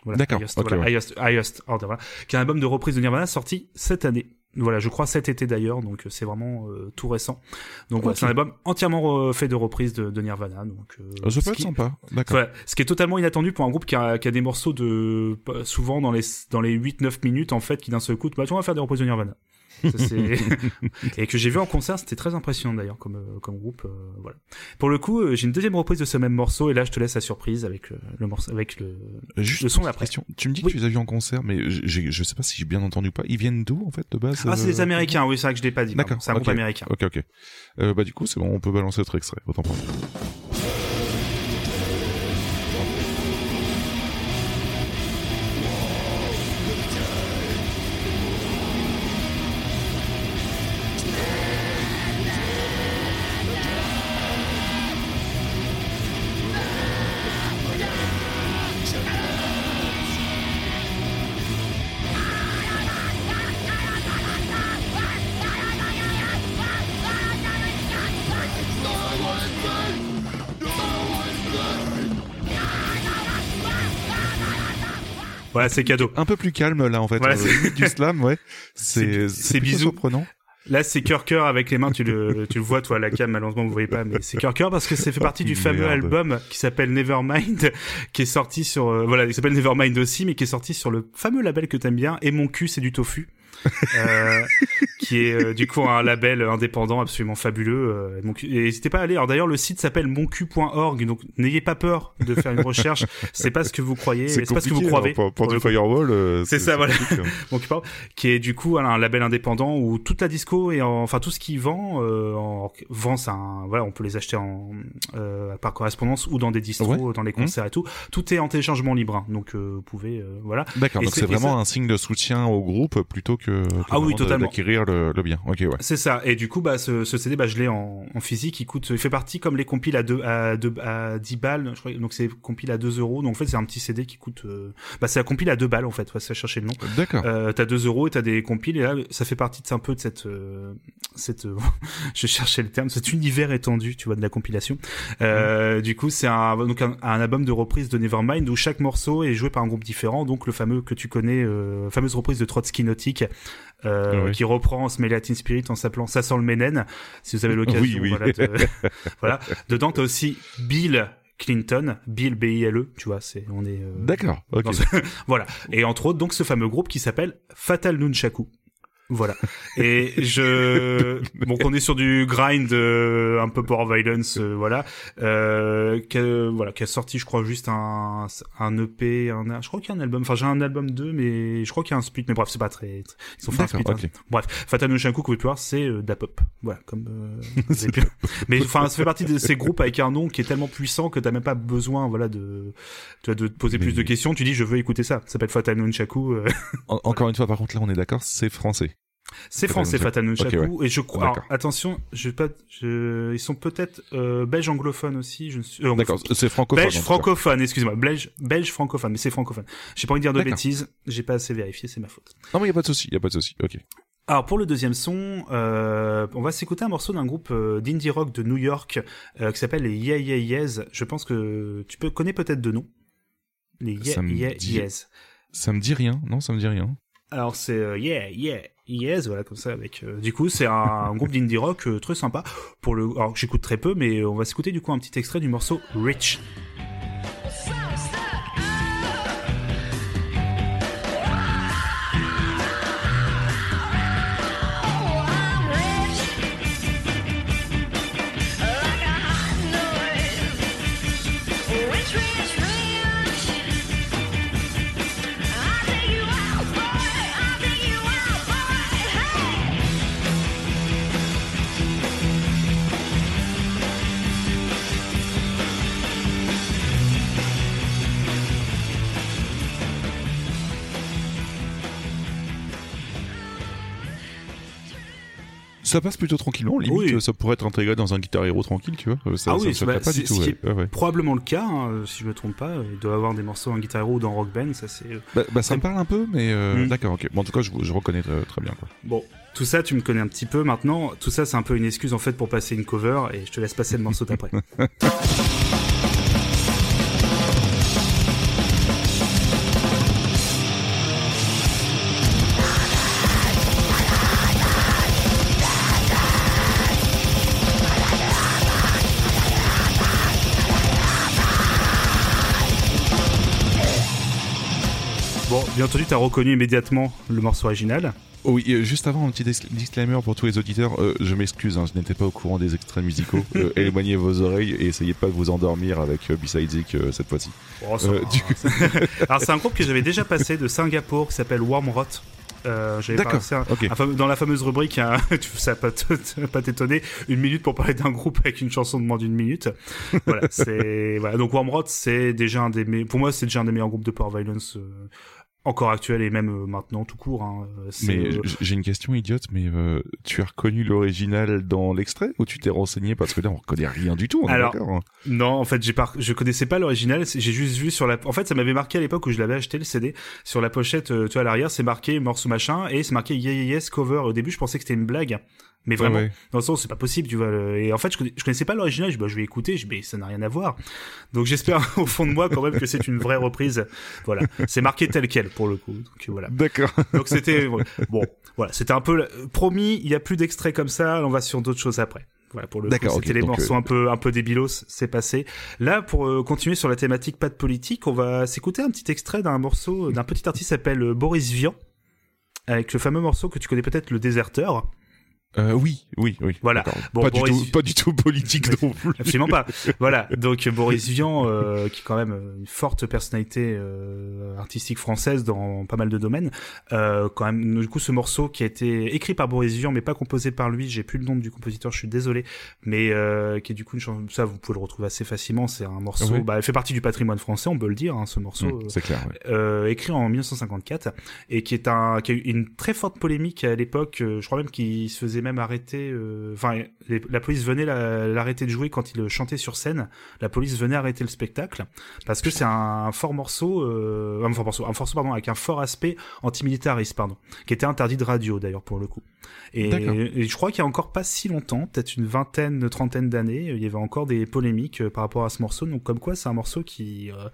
Voilà, D'accord, Highest, ok, voilà, ouais. highest, highest Order, voilà. Qui est un album de reprise de Nirvana sorti cette année. Voilà, je crois cet été d'ailleurs, donc euh, c'est vraiment euh, tout récent. Donc voilà, c'est un album entièrement fait de reprises de, de Nirvana. Donc euh, Euh, Ça ce peut être qui- sympa. D'accord. Ce qui est totalement inattendu pour un groupe qui a, qui a des morceaux de souvent dans les dans les 8 9 minutes en fait qui d'un seul coup bah on va faire des reprises de Nirvana. Ça, et que j'ai vu en concert, c'était très impressionnant d'ailleurs comme euh, comme groupe euh, voilà. Pour le coup, euh, j'ai une deuxième reprise de ce même morceau et là je te laisse la surprise avec le, morceau avec le Juste le son d'après. question. Tu me dis Oui. que tu les as vus en concert, mais je sais pas si j'ai bien entendu ou pas. Ils viennent d'où en fait de base Ah, c'est les Américains, oui, c'est vrai que je l'ai pas dit. D'accord. C'est un groupe ok. américain. Ok, ok. Euh, bah du coup, c'est bon, on peut balancer notre extrait. Autant pour moi. Voilà, c'est cadeau. Un peu plus calme là en fait. Voilà, euh, c'est- du slam, ouais. C'est C'est- c'est bisous. surprenant. Là, c'est cœur cœur avec les mains, tu le, tu le vois, toi, à la cam, malheureusement, vous voyez pas, mais c'est cœur cœur parce que ça fait partie du fameux Merde. album qui s'appelle Nevermind, qui est sorti sur, euh, voilà, il s'appelle Nevermind aussi, mais qui est sorti sur le fameux label que t'aimes bien, et mon cul, c'est du tofu. Euh, qui est euh, du coup un label indépendant absolument fabuleux. euh, donc et n'hésitez pas à aller. Alors d'ailleurs le site s'appelle moncu.org, donc n'ayez pas peur de faire une recherche. c'est pas ce que vous croyez, c'est pas ce que vous croyez. hein, Pour, pour pour du firewall, euh, C'est ça, voilà. hein. Moncu.org, qui est du coup un label indépendant où toute la disco et en- enfin tout ce qui vend euh, en, vend c'est un voilà on peut les acheter en euh, par correspondance ou dans des distros Ouais. Mmh. dans les concerts et tout tout est en téléchargement libre hein. donc euh, vous pouvez euh, voilà D'accord, donc c'est- vraiment ça- un signe de soutien au groupe plutôt que, que Ah oui, totalement. d'acquérir le, le bien. Ok, ouais. C'est ça. Et du coup, bah, ce, ce CD, bah, je l'ai en, en physique. Il coûte, il fait partie comme les compiles à deux, à deux, à 10 balles. Je crois, donc c'est compile à 2 euros. Donc en fait, c'est un petit CD qui coûte, euh, bah, c'est la compile à 2 balles, en fait. Ça chercher le nom. D'accord. Euh, t'as 2 euros et t'as des compiles. Et là, ça fait partie de, un peu de cette, euh, cette, euh, je cherchais le terme, cet univers étendu, tu vois, de la compilation. Euh, Du coup, c'est un, donc un, un album de reprise de Nevermind où chaque morceau est joué par un groupe différent. Donc le fameux que tu connais, euh, fameuse reprise de Trotsky Nautique, euh, Oui. qui reprend Smell Latin Spirit en s'appelant Ça sent le Ménène. Si vous avez l'occasion, Oui, oui. voilà. de- voilà. Dedans, t'as aussi Bill Clinton, Bill B-I-L-E, tu vois, c'est, on est, euh, D'accord. Ok. dans ce- voilà. Et entre autres, donc, ce fameux groupe qui s'appelle Fatal Nunchaku. Voilà. Et je, donc on est sur du grind euh, un peu power violence, euh, voilà, euh, qui a, voilà, qui a sorti, je crois, juste un, un EP, un, je crois qu'il y a un album. Enfin, j'ai un album 2, mais je crois qu'il y a un split. Mais bref, c'est pas très, ils ont fait un split. hein. Ok. Bref, Fatal Nunchaku, que vous pouvez voir, c'est euh, de la pop. Voilà, comme euh, Mais enfin, ça fait partie de ces groupes avec un nom qui est tellement puissant que t'as même pas besoin, voilà, de, tu vois, de te poser plus de questions. Tu dis, je veux écouter ça. Ça s'appelle Fatal Nunchaku. euh, En- encore une fois, par contre, là, on est d'accord, c'est français. C'est français, Fatal Nunchaku. Nunchaku. Ok, Et je crois, attention, je vais pas, je, ils sont peut-être euh, belges anglophones aussi. Je ne suis, euh, D'accord, c'est francophone. Belge francophone, excuse-moi, belge, belge francophone, mais c'est francophone. J'ai pas envie de dire de bêtises, j'ai pas assez vérifié, c'est ma faute. Non, mais y a pas de souci, y a pas de souci. Ok. Alors pour le deuxième son, euh, on va s'écouter un morceau d'un groupe d'indie rock de New York euh, qui s'appelle les Yeah Yeah Yeahs. Je pense que tu peux connais peut-être de nom. Les Yeah Ça Yeah dit- Yeahs. Ça me dit rien. Non, ça me dit rien. Alors c'est euh, Yeah Yeah Yes, voilà comme ça avec. euh, du coup c'est un, groupe d'indie rock euh, très sympa. Pour le, alors j'écoute très peu, mais on va s'écouter du coup un petit extrait du morceau Rich. Ça passe plutôt tranquillement. Limite, Oui. euh, ça pourrait être intégré dans un guitar hero tranquille, tu vois. Euh, Ça, Ah ça oui, me choquerait bah, pas du tout. qui ouais. Ouais, ouais. Probablement le cas, hein, si je me trompe pas. Il doit y avoir des morceaux en guitar hero ou dans Rock Band, ça c'est. euh, Bah, bah, ça me parle un peu, mais euh, Mm. d'accord, ok. Bon, en tout cas, je, je reconnais très, très bien. Quoi. Bon, tout ça, tu me connais un petit peu maintenant. Tout ça, c'est un peu une excuse en fait pour passer une cover et je te laisse passer le morceau d'après. Entendu, t'as reconnu immédiatement le morceau original. Oh oui, euh, juste avant, un petit dis- disclaimer pour tous les auditeurs. euh, je m'excuse, hein, je n'étais pas au courant des extraits musicaux. Euh, éloignez vos oreilles et essayez pas de vous endormir avec Beside Zik euh, cette fois-ci. Oh, du coup- Alors c'est un groupe que j'avais déjà passé de Singapour qui s'appelle. Euh, j'avais D'accord, dans la fameuse rubrique, hein, tu- ça va pas t'étonner, une minute pour parler d'un groupe avec une chanson de moins d'une minute. Voilà, c'est voilà. Donc Wormrot, c'est déjà un des, pour moi, c'est déjà un des meilleurs groupes de power violence euh, encore actuel et même euh, maintenant tout court. Hein. Euh, Mais j'ai une question idiote, mais euh, tu as reconnu l'original dans l'extrait ou tu t'es renseigné? Parce que là on reconnaît rien du tout, on est Alors, d'accord hein Non, en fait, j'ai pas, je connaissais pas l'original. J'ai juste vu sur la. En fait, ça m'avait marqué à l'époque où je l'avais acheté le CD. Sur la pochette, tu vois, à l'arrière, c'est marqué morceau machin et c'est marqué Yeah Yeah Yes cover. Au début, je pensais que c'était une blague, mais vraiment, Ouais, ouais. dans le sens, c'est pas possible, tu vois. Et en fait, je, connais- je connaissais pas l'original. Je, bah, je vais écouter. Je, mais ça n'a rien à voir. Donc, j'espère au fond de moi quand même que c'est une vraie reprise. Voilà, c'est marqué tel quel pour le coup. Donc voilà. D'accord. Donc c'était bon, voilà, c'était un peu promis. Il y a plus d'extraits comme ça. On va sur d'autres choses après. Voilà pour le coup, c'était les morceaux euh, un peu un peu débilos, c'est passé. Là, pour euh, continuer sur la thématique pas de politique, on va s'écouter un petit extrait d'un morceau d'un petit artiste s'appelle euh, Boris Vian. avec le fameux morceau que tu connais peut-être, le déserteur. Euh, oui, oui, oui. Voilà. Bon, pas, Boris- du tout, pas du tout politique non plus. Absolument pas. Voilà. Donc Boris Vian, euh, qui est quand même une forte personnalité euh, artistique française dans pas mal de domaines. Quand même, du coup, ce morceau qui a été écrit par Boris Vian, mais pas composé par lui. J'ai plus le nom du compositeur, je suis désolé, mais qui est du coup une chanson. Ça, vous pouvez le retrouver assez facilement. C'est un morceau. Oui. Bah, il fait partie du patrimoine français, on peut le dire. Hein, ce morceau. C'est clair. ouais. écrit en 1954 et qui est un qui a eu une très forte polémique à l'époque. je crois même qu'il se faisait même arrêter. euh, Enfin, la police venait la- l'arrêter de jouer quand il chantait sur scène. La police venait arrêter le spectacle parce que c'est un, fort morceau, euh, un fort morceau, un morceau pardon avec un fort aspect antimilitariste pardon, qui était interdit de radio d'ailleurs pour le coup. Et, je crois qu'il y a encore pas si longtemps, peut-être une vingtaine, trentaine d'années, il y avait encore des polémiques euh, par rapport à ce morceau. Donc comme quoi, c'est un morceau qui euh,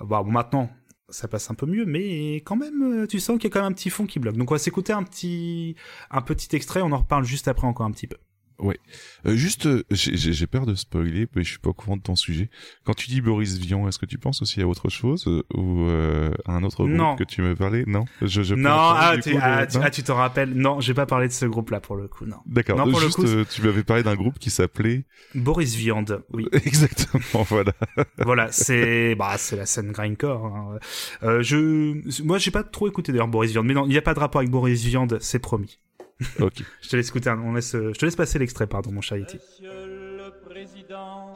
bah, bon, maintenant, ça passe un peu mieux, mais quand même, euh, tu sens qu'il y a quand même un petit fond qui bloque. Donc on va s'écouter un petit, un petit extrait, on en reparle juste après encore un petit peu. Euh, juste, euh, j'ai peur de spoiler, mais je suis pas au courant de ton sujet. Quand tu dis Boris Vian, est-ce que tu penses aussi à autre chose euh, ou euh, à un autre groupe Non. que tu me parlais Non, je, je non, ah, du tu, coup, de- ah, tu, non ah, tu t'en rappelles Non, j'ai pas parlé de ce groupe-là pour le coup, non. D'accord. non, pour le coup, euh, tu m'avais parlé d'un groupe qui s'appelait Boris Viande, oui. exactement. Voilà. voilà, c'est bah c'est la scène grindcore. Hein. Euh, je, moi, j'ai pas trop écouté d'ailleurs Boris Viande, mais non, il n'y a pas de rapport avec Boris Viande, c'est promis. Ok. Je te laisse écouter, un- on laisse, euh, je te laisse passer l'extrait, pardon, mon cher Yeti. Monsieur le Président,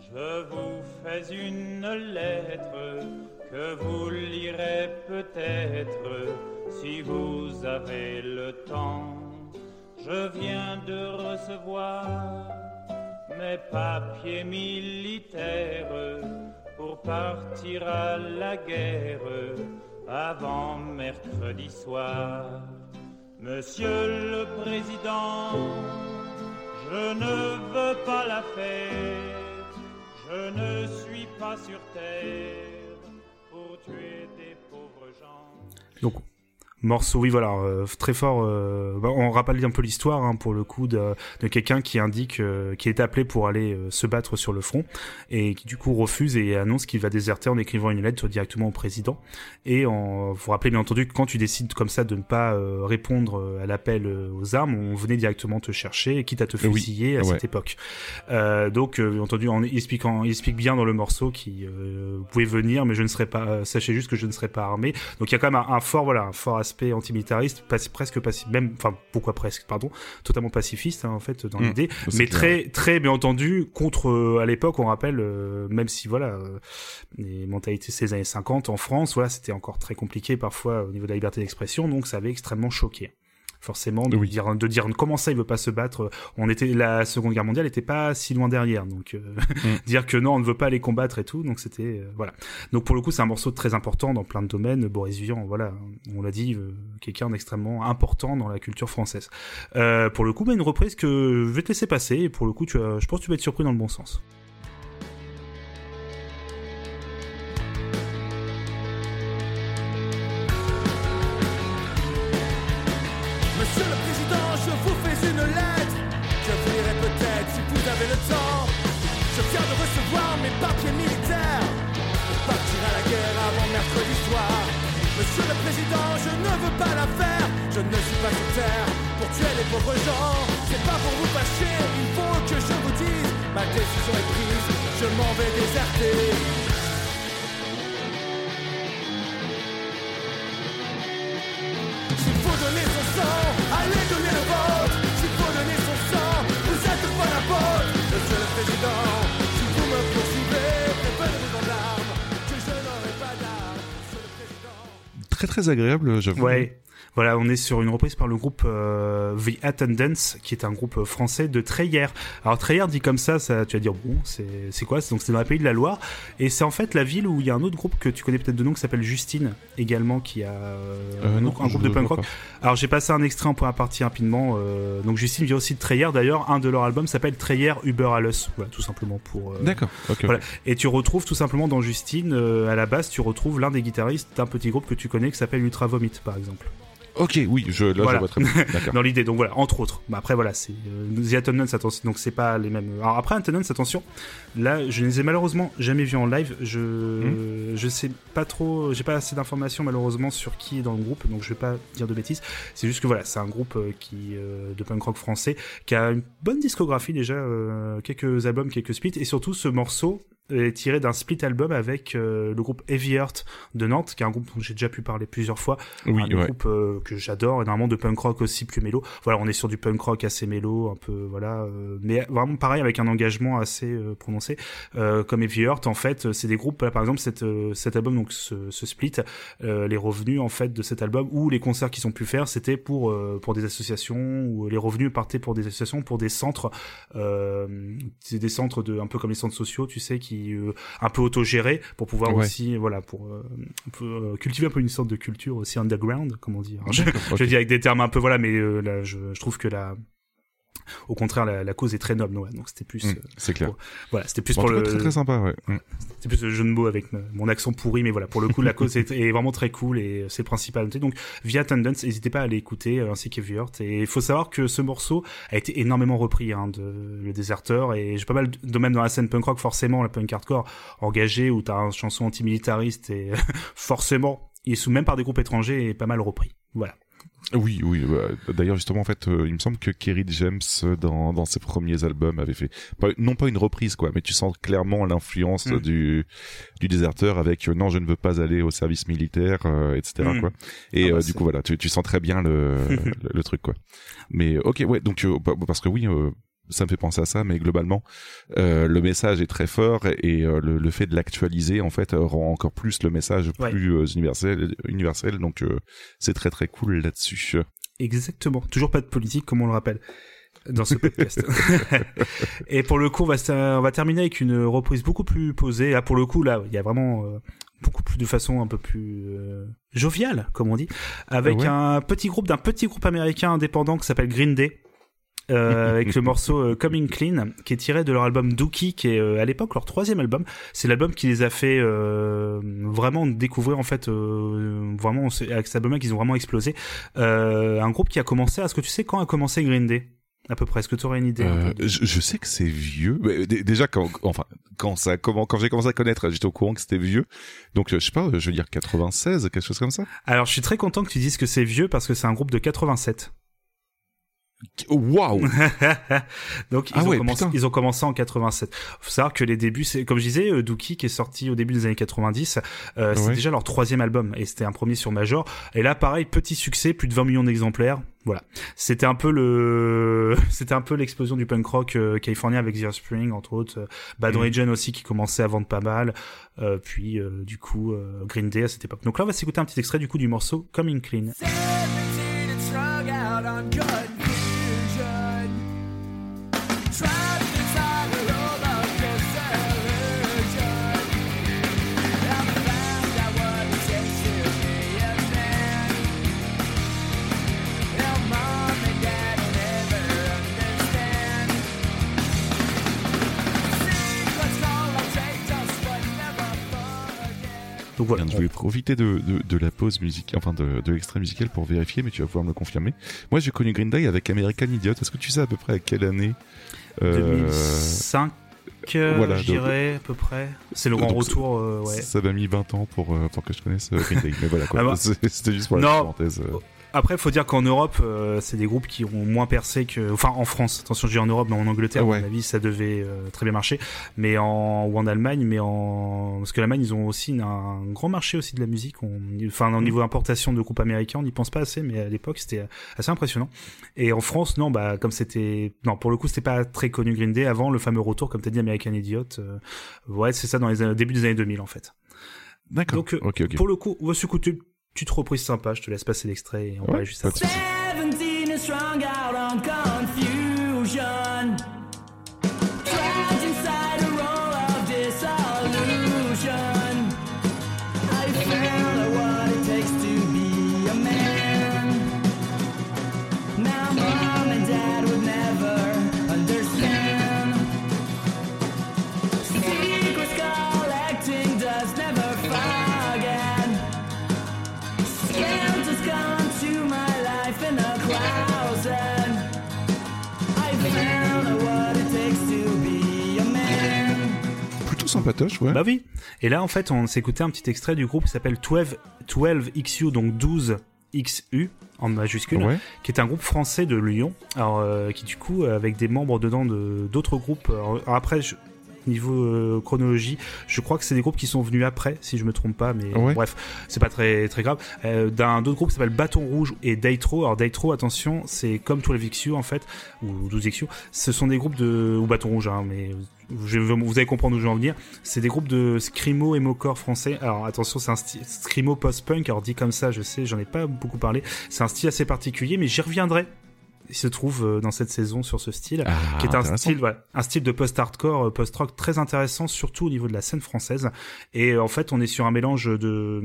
je vous fais une lettre que vous lirez peut-être si vous avez le temps. Je viens de recevoir mes papiers militaires pour partir à la guerre avant mercredi soir. Monsieur le Président, je ne veux pas la fête, je ne suis pas sur terre pour tuer des pauvres gens. Morceau, oui voilà, euh, très fort. euh, bah, on rappelle un peu l'histoire hein, pour le coup de, de quelqu'un qui indique, euh, qui est appelé pour aller euh, se battre sur le front et qui du coup refuse et annonce qu'il va déserter en écrivant une lettre directement au président. Et en, vous rappelez bien entendu que quand tu décides comme ça de ne pas euh, répondre euh, à l'appel aux armes, on venait directement te chercher, quitte à te Oui, fusiller à ouais. cette époque. Euh, donc, euh, bien entendu, en expliquant, il explique bien dans le morceau qui euh, pouvez venir, mais je ne serai pas. euh, sachez juste que je ne serai pas armé. Donc, il y a quand même un, un fort, voilà, un fort aspect antimilitariste, pas- presque pacifiste, même, enfin, pourquoi presque, pardon, totalement pacifiste hein, en fait dans Mm, l'idée, mais clair. très, très bien entendu contre euh, à l'époque, on rappelle, euh, même si voilà, euh, les mentalités ces années 50 en France, voilà, c'était encore très compliqué parfois au niveau de la liberté d'expression, donc ça avait extrêmement choqué forcément de Oui. dire de dire comment ça il veut pas se battre. On était la seconde guerre mondiale était pas si loin derrière donc euh, dire que non on ne veut pas les combattre et tout donc c'était euh, voilà. Donc pour le coup c'est un morceau très important dans plein de domaines. Boris Vian voilà on l'a dit euh, quelqu'un d'extrêmement important dans la culture française. Euh, pour le coup bah, une reprise que je vais te laisser passer et pour le coup tu as, je pense que tu vas être surpris dans le bon sens je m'en vais déserter. S'il faut donner son sang, allez donner le vôtre. S'il faut donner son sang, vous êtes pas la faute. Monsieur le Président, si vous me poursuivez, prévenez les gendarmes que je n'aurai pas d'armes. Monsieur le Président. Très très agréable, j'avoue. Ouais. Voilà, on est sur une reprise par le groupe euh, The Attendance, qui est un groupe français de Treyer. Alors Treyer dit comme ça, ça tu vas dire bon, c'est c'est quoi? Donc c'est dans la pays de la Loire, et c'est en fait la ville où il y a un autre groupe que tu connais peut-être de nom qui s'appelle Justine, également qui a euh, Euh, un, non, groupe de punk rock. Alors j'ai passé un extrait en première partie rapidement. euh, donc Justine vient aussi de Treyer. D'ailleurs, un de leurs albums s'appelle Treyer Uber Alles. Voilà, tout simplement pour. euh, D'accord. Ok. Voilà. Et tu retrouves tout simplement dans Justine, euh, à la base, tu retrouves l'un des guitaristes d'un petit groupe que tu connais qui s'appelle Ultra Vomit, par exemple. Ok, oui, je, là, Voilà. je vois très bien. Dans l'idée. Donc voilà, entre autres. Bah, après voilà, c'est euh, The Attendance, attention. Donc c'est pas les mêmes. Alors après Attendance, attention. Là, je ne les ai malheureusement jamais vus en live. Je Hmm. je sais pas trop. J'ai pas assez d'informations malheureusement sur qui est dans le groupe, donc je vais pas dire de bêtises. C'est juste que voilà, c'est un groupe euh, qui euh, de punk rock français qui a une bonne discographie déjà, euh, quelques albums, quelques splits, et surtout ce morceau est tiré d'un split album avec euh, le groupe Heavy Heart de Nantes, qui est un groupe dont j'ai déjà pu parler plusieurs fois, Oui, un ouais. groupe euh, que j'adore, énormément de punk rock aussi plus mélo. Voilà, on est sur du punk rock assez mélo, un peu voilà, euh, mais vraiment pareil avec un engagement assez euh, prononcé. Euh, comme Heavy Heart, en fait, euh, c'est des groupes. là, par exemple, cet, euh, cet album, donc ce, ce split, euh, les revenus en fait de cet album ou les concerts qu'ils ont pu faire, c'était pour euh, pour des associations ou les revenus partaient pour des associations, pour des centres, euh, c'est des centres de un peu comme les centres sociaux, tu sais, qui euh, un peu autogérés pour pouvoir Ouais. aussi voilà pour euh, un peu, euh, cultiver un peu une sorte de culture aussi underground, comme on dit. Alors, je, D'accord, ok. je dis avec des termes un peu voilà, mais euh, là, je, je trouve que la au contraire la, la cause est très noble, ouais. donc c'était plus Mm, euh, c'est clair. pour- voilà, c'était plus pour le très très sympa, ouais. Mm. c'est plus le jeu de mots avec me- mon accent pourri, mais voilà, pour le coup, la cause est, est vraiment très cool et c'est le principal à noter. Donc, via Tendance, n'hésitez pas à aller écouter, euh, ainsi qu'Heavy Heart. Et il faut savoir que ce morceau a été énormément repris, hein, de Le Déserteur. Et j'ai pas mal de même dans la scène punk rock, forcément, la punk hardcore engagée, où t'as une chanson antimilitariste et forcément, il est sous même par des groupes étrangers et pas mal repris. Voilà. Oui, oui. bah, D'ailleurs, justement, en fait, euh, il me semble que Kerry James, euh, dans, dans ses premiers albums, avait fait pas- non pas une reprise, quoi, mais tu sens clairement l'influence Mm. du du déserteur avec euh, non, je ne veux pas aller au service militaire, euh, etc. Mm. Quoi. Et Ah bah, euh, c'est- du coup, voilà, tu, tu sens très bien le le, le truc, quoi. Mais ok, ouais. Donc euh, pa- parce que oui. Ça me fait penser à ça, mais globalement, euh, le message est très fort et euh, le, le fait de l'actualiser en fait euh, rend encore plus le message plus universel. Universel, donc euh, c'est très très cool là-dessus. Exactement. Toujours pas de politique, comme on le rappelle dans ce podcast. et pour le coup, on va, se- on va terminer avec une reprise beaucoup plus posée. Là, pour le coup, là, il y a vraiment beaucoup plus de façon un peu plus euh, joviale, comme on dit, avec Ouais. un petit groupe d'un petit groupe américain indépendant qui s'appelle Green Day. Euh, avec le morceau euh, Coming Clean qui est tiré de leur album Dookie qui est euh, à l'époque leur troisième album c'est l'album qui les a fait euh, vraiment découvrir en fait euh, vraiment avec cet album là qu'ils ont vraiment explosé euh, un groupe qui a commencé. Est-ce que tu sais quand a commencé Green Day? À peu près. Est-ce que tu aurais une idée Euh, je, je sais que c'est vieux. Mais dé- déjà quand enfin quand ça comment quand j'ai commencé à connaître, j'étais au courant que c'était vieux. Donc je sais pas, je veux dire 96, quelque chose comme ça. Alors, je suis très content que tu dises que c'est vieux parce que c'est un groupe de 87. Waouh. Donc ils, Ah ont ouais, commencé, ils ont commencé en 87. Faut savoir que les débuts, c'est comme je disais, euh, Dookie qui est sorti au début des années 90, euh, c'est Ouais. déjà leur troisième album et c'était un premier sur Major. Et là, pareil, petit succès, plus de 20 millions d'exemplaires. Voilà, c'était un peu le, c'était un peu l'explosion du punk rock euh, californien avec The Spring entre autres, euh, Bad Mm. Religion aussi qui commençait à vendre pas mal, euh, puis euh, du coup euh, Green Day à cette époque. Donc là, on va s'écouter un petit extrait du coup du morceau Coming Clean. Donc voilà. Bien, je voulais profiter de, de, de la pause musicale, enfin de, de l'extrait musical pour vérifier, mais tu vas pouvoir me le confirmer. Moi, j'ai connu Green Day avec American Idiot. Est-ce que tu sais à peu près à quelle année 2005, euh, voilà, je dirais à peu près. C'est le grand retour, euh, ouais. Ça m'a mis 20 ans pour, euh, pour que je connaisse euh, Green Day. Mais voilà, quoi. Ah bah. C'était juste pour la Non. parenthèse. Après, faut dire qu'en Europe, euh, c'est des groupes qui ont moins percé que, enfin, en France. Attention, je dis en Europe, mais en Angleterre, ouais. à mon avis, ça devait euh, très bien marcher. Mais en ou en Allemagne, mais en parce que l'Allemagne, ils ont aussi une- un grand marché aussi de la musique. On... Enfin, au niveau importation de groupes américains, on n'y pense pas assez, mais à l'époque, c'était assez impressionnant. Et en France, non, bah, comme c'était, non, pour le coup, c'était pas très connu Green Day avant le fameux retour, comme t'as dit, American Idiot. euh, Ouais, c'est ça dans les années- début des années 2000 en fait. D'accord. Donc, euh, ok, ok. Pour le coup, on va s'écouter une petite reprise sympa. Je te laisse passer l'extrait et on Ouais, parle juste après. Ouais. Bah oui. Et là, en fait, on s'écoutait un petit extrait du groupe qui s'appelle 12, 12XU, donc 12XU en majuscule, ouais. qui est un groupe français de Lyon, alors euh, qui du coup euh, avec des membres dedans de d'autres groupes. Alors, après, je- niveau euh, chronologie, je crois que c'est des groupes qui sont venus après, si je me trompe pas, mais Ouais. bref, c'est pas très très grave. Euh, D'un autre groupe qui s'appelle Bâton Rouge et Daitro. Alors Daitro, attention, c'est comme 12XU en fait, ou 12XU. Ce sont des groupes de ou Bâton Rouge, hein, mais vous allez comprendre où je veux en venir. C'est des groupes de scrimo et mocore français. Alors attention, c'est un style scrimo post-punk. Alors dit comme ça, je sais, j'en ai pas beaucoup parlé. C'est un style assez particulier, mais j'y reviendrai. Il se trouve euh, dans cette saison sur ce style, Ah, qui est un style, voilà, un style de post-hardcore, euh, post-rock très intéressant, surtout au niveau de la scène française. Et euh, en fait, on est sur un mélange de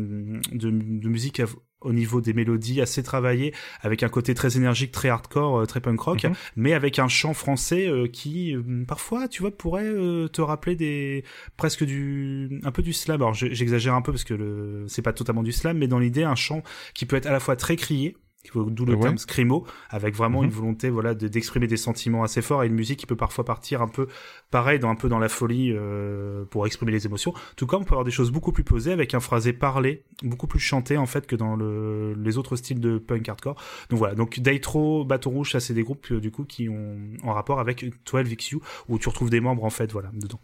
de, de musique au niveau des mélodies assez travaillé, avec un côté très énergique, très hardcore, très punk rock, Mhm. mais avec un chant français euh, qui euh, parfois, tu vois, pourrait euh, te rappeler des presque du un peu du slam. Alors je- j'exagère un peu parce que le c'est pas totalement du slam, mais dans l'idée un chant qui peut être à la fois très crié d'où le Ouais. terme scrimo avec vraiment Mhm. une volonté voilà de- d'exprimer des sentiments assez forts et une musique qui peut parfois partir un peu pareil dans un peu dans la folie euh, pour exprimer les émotions. Tout comme on peut avoir des choses beaucoup plus posées avec un phrasé parlé beaucoup plus chanté en fait que dans le, les autres styles de punk hardcore. Donc voilà. Donc Daitro Bateau Rouge ça c'est des groupes euh, du coup qui ont en rapport avec 12XU où tu retrouves des membres en fait voilà dedans.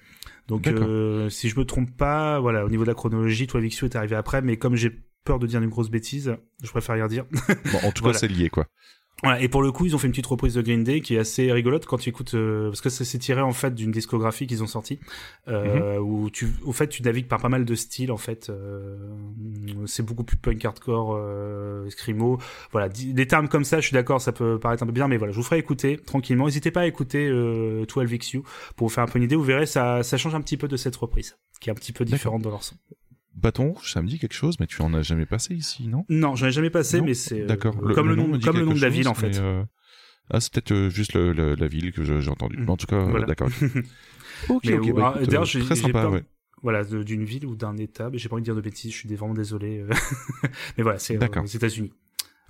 Donc euh, si je me trompe pas voilà au niveau de la chronologie 12XU est arrivé après mais comme j'ai peur de dire une grosse bêtise je préfère rien dire Bon, en tout Voilà. cas, c'est lié, quoi. voilà, et pour le coup, ils ont fait une petite reprise de Green Day qui est assez rigolote quand tu écoutes, euh, parce que ça s'est tiré en fait d'une discographie qu'ils ont sortie, euh, où tu, au fait, tu navigues par pas mal de styles en fait. euh, c'est beaucoup plus punk hardcore, scrimo. Voilà, des termes comme ça, je suis d'accord, ça peut paraître un peu bien, mais voilà, je vous ferai écouter tranquillement. N'hésitez pas à écouter euh, 12XU pour vous faire un peu une idée. Vous verrez, ça, ça change un petit peu de cette reprise, qui est un petit peu différente dans leur son. Bâton rouge, ça me dit quelque chose, mais tu en as jamais passé ici, non? Non, j'en ai jamais passé, Non mais c'est euh, D'accord. comme le, nom, comme le de la ville en fait. euh, Ah, c'est peut-être euh, juste le- le- la ville que j'ai entendue. Mm. Mais En tout cas, Voilà. d'accord. ok, Mais ok. bah, écoute, j'ai- très j'ai sympa, peur- ouais. voilà d'une ville ou d'un état mais j'ai pas envie de dire de bêtises je suis vraiment désolé mais voilà c'est aux États-Unis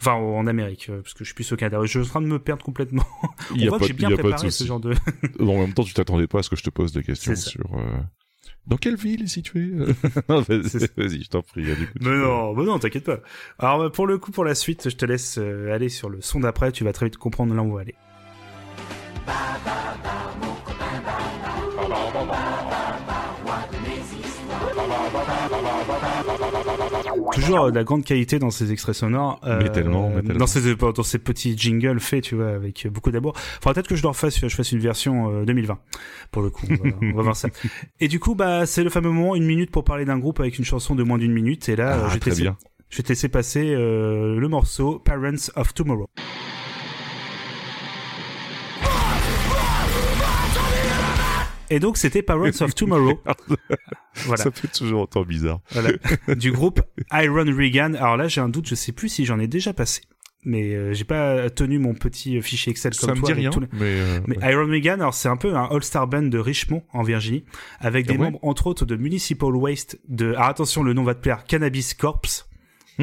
enfin en Amérique parce que je suis plus au Canada je suis en train de me perdre complètement Il y on a voit pas que j'ai de- bien y a préparé ce genre de En même temps, tu t'attendais pas à ce que je te pose des questions sur. euh, Dans quelle ville est située euh Non, vas-y, je t'en prie. du coup, tu mais peux- non mais non t'inquiète pas. Alors euh, pour le coup pour la suite je te laisse euh, aller sur le son d'après tu vas très vite comprendre là où on va aller Toujours euh, de la grande qualité dans ces extraits sonores. euh, Mais tellement, mais tellement. Dans ces, dans ces petits jingles faits, tu vois, avec beaucoup d'amour. Faudra peut-être que je leur fasse, je fasse une version euh, 2020. Pour le coup, on va, on va voir ça. Et du coup, bah, c'est le fameux moment, une minute pour parler d'un groupe avec une chanson de moins d'une minute. Et là, euh, Ah, je, vais te très laisser, bien. je vais te laisser passer euh, le morceau Parents of Tomorrow. Et donc, c'était Parents of Tomorrow. Voilà. Ça fait toujours autant bizarre. Voilà. du groupe Iron Regan. Alors là, j'ai un doute, je sais plus si j'en ai déjà passé. Mais euh, j'ai pas tenu mon petit fichier Excel comme Ça me toi. dit rien, les- mais. euh, Mais ouais. Iron Regan, alors c'est un peu un all-star band de Richmond en Virginie, avec des Ah ouais membres entre autres de Municipal Waste, de alors attention le nom va te plaire, Cannabis Corps.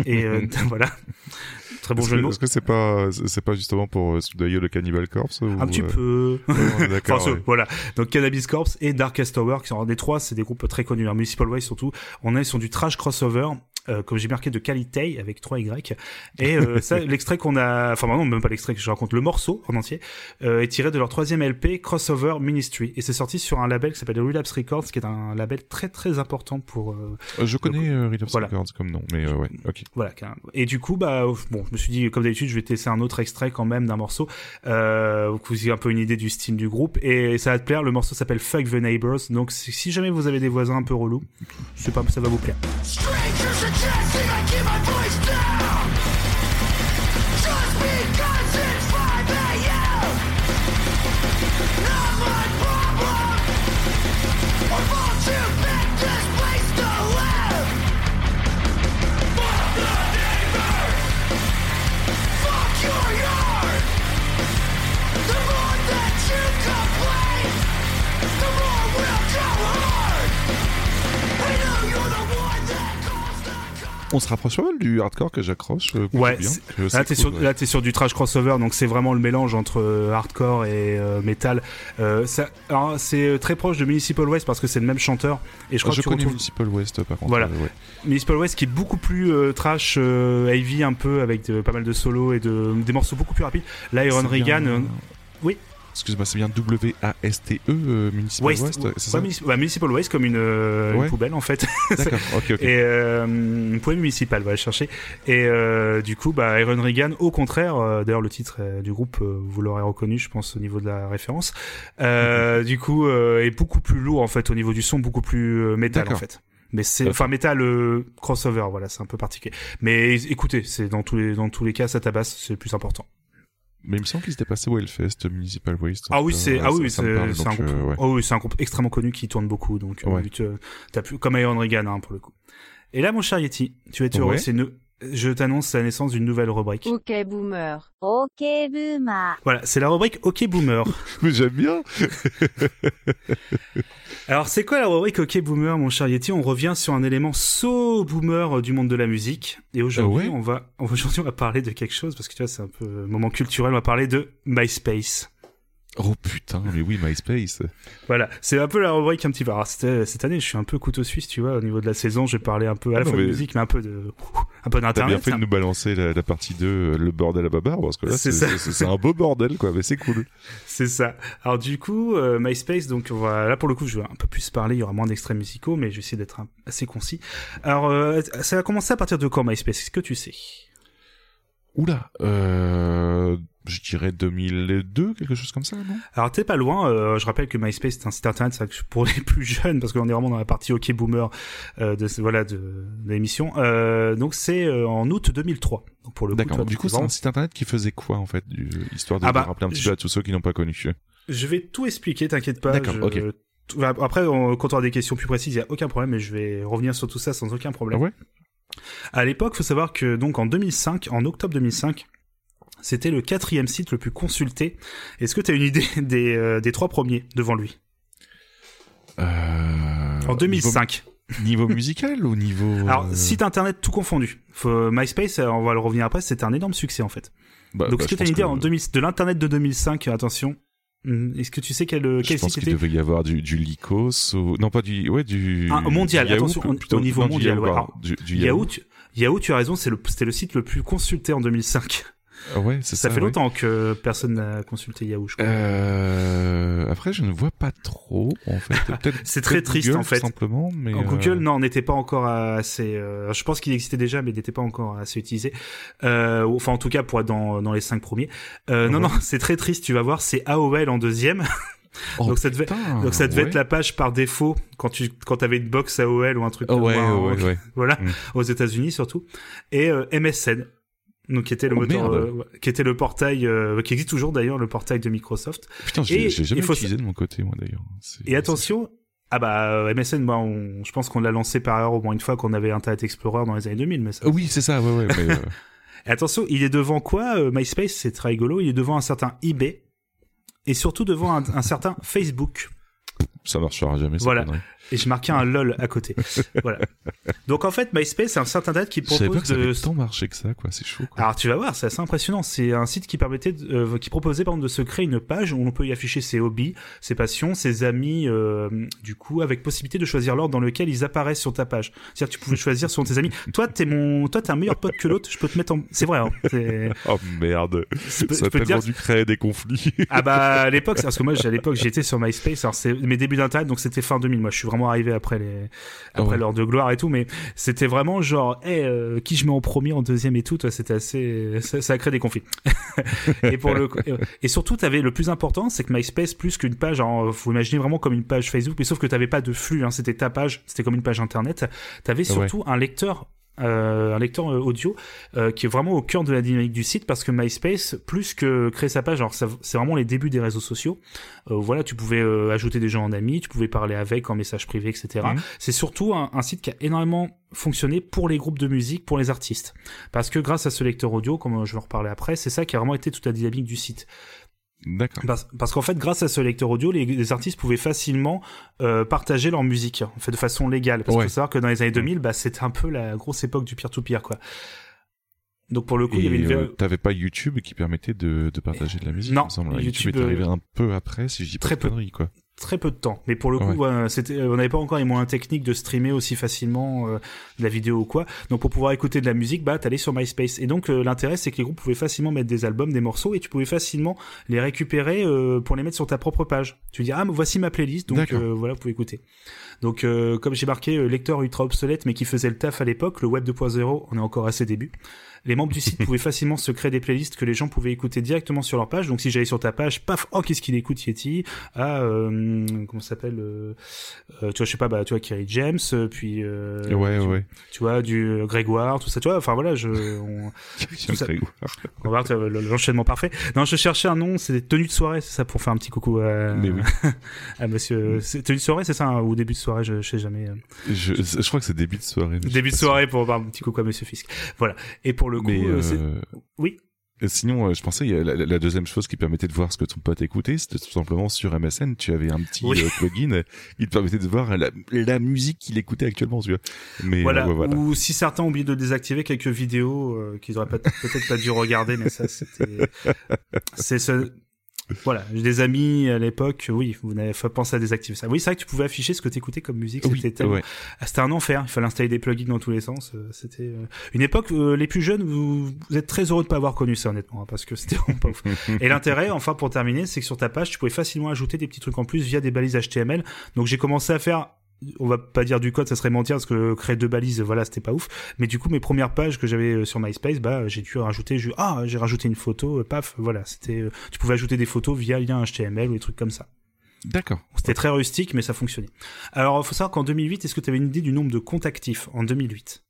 Et euh, voilà, très bon jeu de que mots. est-ce que c'est pas, c'est pas justement pour euh, soudoyer le Cannibal Corpse ou, Un petit euh, peu. ouais. Enfin, ce- voilà. Donc Cannabis Corps et Darkest Tower, qui sont des trois, c'est des groupes très connus. hein. Municipal Waste surtout. On est sur du trash crossover. Euh, comme j'ai marqué de qualité avec 3 Y et euh, ça l'extrait qu'on a enfin non même pas l'extrait que je raconte le morceau en entier euh, est tiré de leur troisième LP Crossover Ministry et c'est sorti sur un label qui s'appelle Relapse Records qui est un label très très important pour Je connais euh, Relapse Voilà. Records comme nom, mais euh, ouais, ok. voilà carrément. et du coup bah bon je me suis dit comme d'habitude je vais te laisser un autre extrait quand même d'un morceau euh, pour que vous ayez un peu une idée du style du groupe et ça va te plaire le morceau s'appelle Fuck the Neighbors donc si jamais vous avez des voisins un peu relous c'est pas ça va vous plaire Strangers my voice On se rapproche pas mal du hardcore que j'accroche. euh, Ouais, bien. Là, t'es cool, sur, ouais. là, t'es sur du trash crossover, donc c'est vraiment le mélange entre euh, hardcore et euh, metal. Ça, alors, c'est très proche de Municipal Waste parce que c'est le même chanteur. Et je Ah, crois je que tu connais retrouves Municipal West par contre. Voilà. ouais. Municipal Waste qui est beaucoup plus trash, heavy un peu, avec de- pas mal de solos et de, des morceaux beaucoup plus rapides. Là, Iron C'est Reagan, euh, oui. Excuse-moi, c'est bien W-A-S-T-E, euh, Municipal Waste, West, c'est ça Munici- bah, Municipal Waste comme une, euh, une poubelle en fait. D'accord, ok, ok. Et euh, une poubelle municipale, va chercher. Et euh, du coup, bah, Iron Reagan, au contraire, euh, d'ailleurs le titre du groupe, euh, vous l'aurez reconnu, je pense, au niveau de la référence, euh, du coup, euh, est beaucoup plus lourd en fait, au niveau du son, beaucoup plus métal en fait. Mais c'est, enfin, métal euh, crossover, voilà, c'est un peu particulier. Mais écoutez, c'est dans tous les, dans tous les cas, ça tabasse, c'est le plus important. Mais il me semble qu'il s'était passé au Hellfest, Municipal Waste. Ah oui, c'est euh, ah oui, c'est un groupe. euh, ouais. Oh oui, c'est un groupe extrêmement connu qui tourne beaucoup, donc euh, Ouais. vu que t'as plus comme Iron Reagan hein, pour le coup. Et là, mon cher Yeti, tu vas être heureux. Ouais. C'est une... Je t'annonce la naissance d'une nouvelle rubrique. Ok boomer. OK ブーマ Voilà, c'est la rubrique OK Boomer. Mais j'aime bien. Alors, c'est quoi la rubrique OK Boomer, mon cher Yeti? On revient sur un élément so boomer euh, du monde de la musique. Et aujourd'hui, Ah ouais? on va aujourd'hui on va parler de quelque chose parce que tu vois, c'est un peu euh, moment culturel. On va parler de MySpace. Oh putain, mais oui, MySpace. Voilà, c'est un peu la rubrique un petit peu. Alors, cette, année, je suis un peu couteau suisse, tu vois, au niveau de la saison. Je vais parler un peu à la non, fois de musique, mais un peu de un peu T'as bien fait de nous balancer la, la partie 2, euh, le bordel à babar, parce que là, C'est c'est ça. c'est- c'est un beau bordel, quoi, mais c'est cool. C'est ça. Alors du coup, euh, MySpace, donc on va, là pour le coup, je vais un peu plus parler, il y aura moins d'extraits musicaux, mais je vais essayer d'être un- assez concis. Alors, euh, ça a commencé à partir de quand MySpace? Est-ce que tu sais? Oula, euh, je dirais 2002, quelque chose comme ça, non? Alors t'es pas loin, euh, je rappelle que MySpace c'est un site internet pour les plus jeunes, parce qu'on est vraiment dans la partie OK Boomer euh, de, voilà, de, de l'émission. Euh, donc c'est euh, en août 2003. Donc pour le D'accord, du coup, c'est un site internet qui faisait quoi, en fait, du- histoire de, Ah bah, de rappeler un petit je- peu à tous ceux qui n'ont pas connu. Je vais tout expliquer, t'inquiète pas. D'accord, je- ok. Après, on- quand on aura des questions plus précises, il y a aucun problème, mais je vais revenir sur tout ça sans aucun problème. Ah ouais? À l'époque, faut savoir que donc en 2005, en octobre 2005, c'était le quatrième site le plus consulté. Est-ce que tu as une idée des, euh, des trois premiers devant lui? Euh, En 2005. Niveau, niveau musical ou niveau... Alors, euh, site internet tout confondu. Faut- MySpace, euh, on va le revenir après, c'était un énorme succès en fait. bah, donc, bah, est-ce que je tu as une pense idée que- en 2000 de l'internet de 2005 Attention. Hum, Est-ce que tu sais quel, Je quel pense site qu'il était? devait y avoir du, du Lycos ou... Non, pas du... Ouais, du... Ah, mondial, du attention, au- plutôt. au niveau Non, du mondial, Yahoo, ouais. Alors, du Yahoo. Yahoo, tu, Yahoo, tu as raison, c'est le- c'était le site le plus consulté en 2005. Ah ouais, c'est ça. Ça fait ouais. longtemps que personne n'a consulté Yahoo, je crois. Euh... Après, je ne vois pas trop, en fait. C'est très triste, Google, en fait. simplement, mais... En euh, Google, non, on n'était pas encore assez. euh, je pense qu'il existait déjà, mais il n'était pas encore assez utilisé. Euh, enfin, en tout cas, pour être dans, dans les cinq premiers. Euh, Non, non, c'est très triste. Tu vas voir, c'est AOL en deuxième. oh, donc ça devait, putain, donc ça devait ouais. être la page par défaut quand tu quand avais une box AOL ou un truc. Oh, comme ouais, moi, ouais. Voilà, Mm. aux États-Unis surtout. Et euh, MSN. Donc qui était le Oh, moteur, euh, qui était le portail, euh, qui existe toujours d'ailleurs, le portail de Microsoft. Putain, j'ai jamais faut- utilisé de mon côté, moi, d'ailleurs. Et attention, ah bah euh, MSN, moi, on, je pense qu'on l'a lancé par erreur au moins une fois qu'on avait Internet Explorer dans les années 2000, mais ça. Ah Oui, c'est ça, ouais, ouais, mais... euh, Et attention, il est devant quoi MySpace, c'est très rigolo. Il est devant un certain eBay et surtout devant un, un certain Facebook. Ça marchera jamais, Voilà. Et j'ai marqué un lol à côté. voilà. Donc en fait, MySpace, c'est un site internet qui Je savais pas propose que ça de. tant marché que ça, quoi. C'est chaud, quoi. Alors tu vas voir, c'est assez impressionnant. C'est un site qui permettait, de- euh, qui proposait par exemple de se créer une page où on peut y afficher ses hobbies, ses passions, ses amis, euh, du coup, avec possibilité de choisir l'ordre dans lequel ils apparaissent sur ta page. C'est-à-dire que tu pouvais choisir selon tes amis. Toi, t'es mon, toi, t'es un meilleur pote que l'autre. Je peux te mettre en. C'est vrai. Hein, c'est- Oh merde. je Ça je a peux te dire. tellement dû créer des conflits. Ah bah à l'époque, parce que moi à l'époque j'étais sur MySpace, alors c'est mes débuts d'internet, donc c'était fin 2000. Moi je suis vraiment arrivé après les après ouais. l'heure de gloire et tout, mais c'était vraiment genre, hey, euh, qui je mets en premier, en deuxième et tout. Toi c'était assez, ça, ça a créé des conflits. et pour le et surtout t'avais le plus important, c'est que MySpace plus qu'une page, alors faut imaginer vraiment comme une page Facebook, mais sauf que t'avais pas de flux, hein, c'était ta page, c'était comme une page internet. T'avais ouais. surtout un lecteur. Euh, un lecteur euh, audio euh, qui est vraiment au cœur de la dynamique du site parce que MySpace plus que créer sa page alors c'est vraiment les débuts des réseaux sociaux. Euh, voilà tu pouvais euh, ajouter des gens en amis tu pouvais parler avec en message privé etc Mhm. c'est surtout un, un site qui a énormément fonctionné pour les groupes de musique pour les artistes. Parce que grâce à ce lecteur audio comme je vais en reparler après c'est ça qui a vraiment été toute la dynamique du site D'accord. Parce, parce qu'en fait, grâce à ce lecteur audio, les, les artistes pouvaient facilement euh, partager leur musique, en fait, de façon légale. Parce Ouais. qu'il faut savoir que dans les années 2000, bah, c'était un peu la grosse époque du peer-to-peer, quoi. Donc pour le coup, il y avait une euh, t'avais pas YouTube qui permettait de, de partager de la musique, Non, il me semble. YouTube, YouTube est arrivé euh, un peu après, si je dis pas très de peu. conneries, quoi. Très peu de temps. Mais pour le coup, Ouais. voilà, c'était, on n'avait pas encore les moyens techniques de streamer aussi facilement euh, de la vidéo ou quoi. Donc pour pouvoir écouter de la musique, bah t'allais sur MySpace. Et donc euh, l'intérêt, c'est que les groupes pouvaient facilement mettre des albums, des morceaux, et tu pouvais facilement les récupérer euh, pour les mettre sur ta propre page. Tu dis ah mais voici ma playlist, donc euh, voilà, vous pouvez écouter. Donc euh, comme j'ai marqué euh, lecteur ultra obsolète, mais qui faisait le taf à l'époque, le web 2.0, on est encore à ses débuts. Les membres du site pouvaient facilement se créer des playlists que les gens pouvaient écouter directement sur leur page. Donc si j'allais sur ta page, paf, oh qu'est-ce qu'il écoute Yeti? Ah euh, comment ça s'appelle euh, euh, Tu vois, je sais pas, bah tu vois Kerry James, euh, puis euh, ouais, tu, ouais. tu vois du Grégoire, tout ça. Tu vois, enfin voilà, je on, ça- on va voir l'enchaînement parfait. Non, je cherchais un nom, c'était tenue de soirée, c'est ça pour faire un petit coucou à, Mais oui. à Monsieur. c'est Tenue de soirée, c'est ça hein, ou début de soirée, je, je sais jamais. Je, je crois que c'est début de soirée. Début de soirée pour faire un petit coucou à Monsieur Fisk. Voilà. Et pour le coup, Mais, euh, euh, oui. Et Sinon, euh, je pensais, la, la deuxième chose qui permettait de voir ce que ton pote écoutait, c'était tout simplement sur MSN, tu avais un petit Oui. euh, plugin qui te permettait de voir la, la musique qu'il écoutait actuellement, tu vois. Mais Voilà. euh, ouais, voilà. Ou si certains ont oublié de désactiver quelques vidéos euh, qu'ils auraient peut-être pas dû regarder, mais ça c'était. C'est ce. Voilà, j'ai des amis à l'époque, oui, vous n'avez pas pensé à désactiver ça. Oui, c'est vrai que tu pouvais afficher ce que t'écoutais comme musique, Oui, c'était tellement... ouais. Ah, c'était un enfer, il fallait installer des plugins dans tous les sens, euh, c'était euh, une époque, euh, les plus jeunes, vous, vous êtes très heureux de pas avoir connu ça honnêtement, hein, parce que c'était vraiment pas ouf. Et l'intérêt, enfin pour terminer, c'est que sur ta page, tu pouvais facilement ajouter des petits trucs en plus via des balises HTML. Donc j'ai commencé à faire on va pas dire du code, ça serait mentir parce que créer deux balises, voilà, c'était pas ouf. Mais du coup, mes premières pages que j'avais euh, sur MySpace, bah, j'ai dû rajouter, ah, j'ai rajouté une photo, euh, paf, voilà, c'était, euh, tu pouvais ajouter des photos via lien HTML ou des trucs comme ça. D'accord. C'était très rustique, mais ça fonctionnait. Alors, faut savoir qu'en 2008, est-ce que tu avais une idée du nombre de comptes actifs en 2008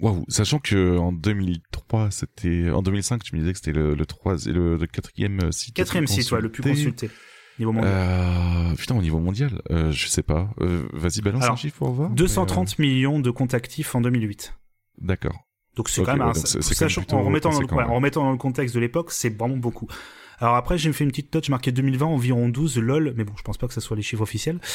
Waouh, sachant que en 2003, c'était en 2005, tu me disais que c'était le, le troisième, le, le quatrième site. Quatrième site, ouais, le plus consulté. Niveau mondial. Euh, putain, au niveau mondial, euh, je sais pas. Euh, Vas-y, balance Alors, un chiffre pour voir. mais, 230 millions de comptes actifs en 2008. euh, D'accord. Donc c'est Ok, quand même ouais, un, sachant- en remettant dans le, conséquent, voilà, ouais. en remettant dans le contexte de l'époque, c'est vraiment beaucoup. Alors après, j'ai fait une petite touch marqué 2020 environ 12 lol, mais bon, je pense pas que ça soit les chiffres officiels.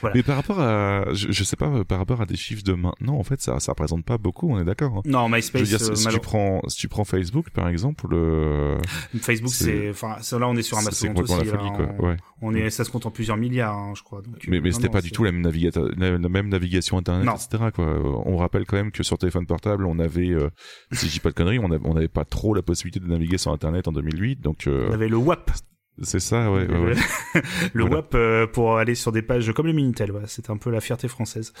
Voilà. Mais par rapport à, je, je sais pas, par rapport à des chiffres de maintenant, en fait, ça, ça représente pas beaucoup. On est d'accord. hein. Non, Je veux MySpace, dire, si, euh, si tu prends, si tu prends Facebook, par exemple, le, Facebook, c'est- enfin, là, on est sur un mastodonte complètement aussi. la folie, là, quoi. on, Ouais. on est, ça se compte en plusieurs milliards, hein, je crois. Donc, Mais, mais euh, c'était pas du tout la même, la, la même navigation internet, Non. etc. Quoi. On rappelle quand même que sur téléphone portable, on avait, euh, si je dis pas de conneries, on avait- on n'avait pas trop la possibilité de naviguer sur internet en 2008, donc euh, On avait le WAP. c'est ça, ouais, ouais, ouais. le Voilà. WAP euh, pour aller sur des pages comme le Minitel, voilà, c'était un peu la fierté française.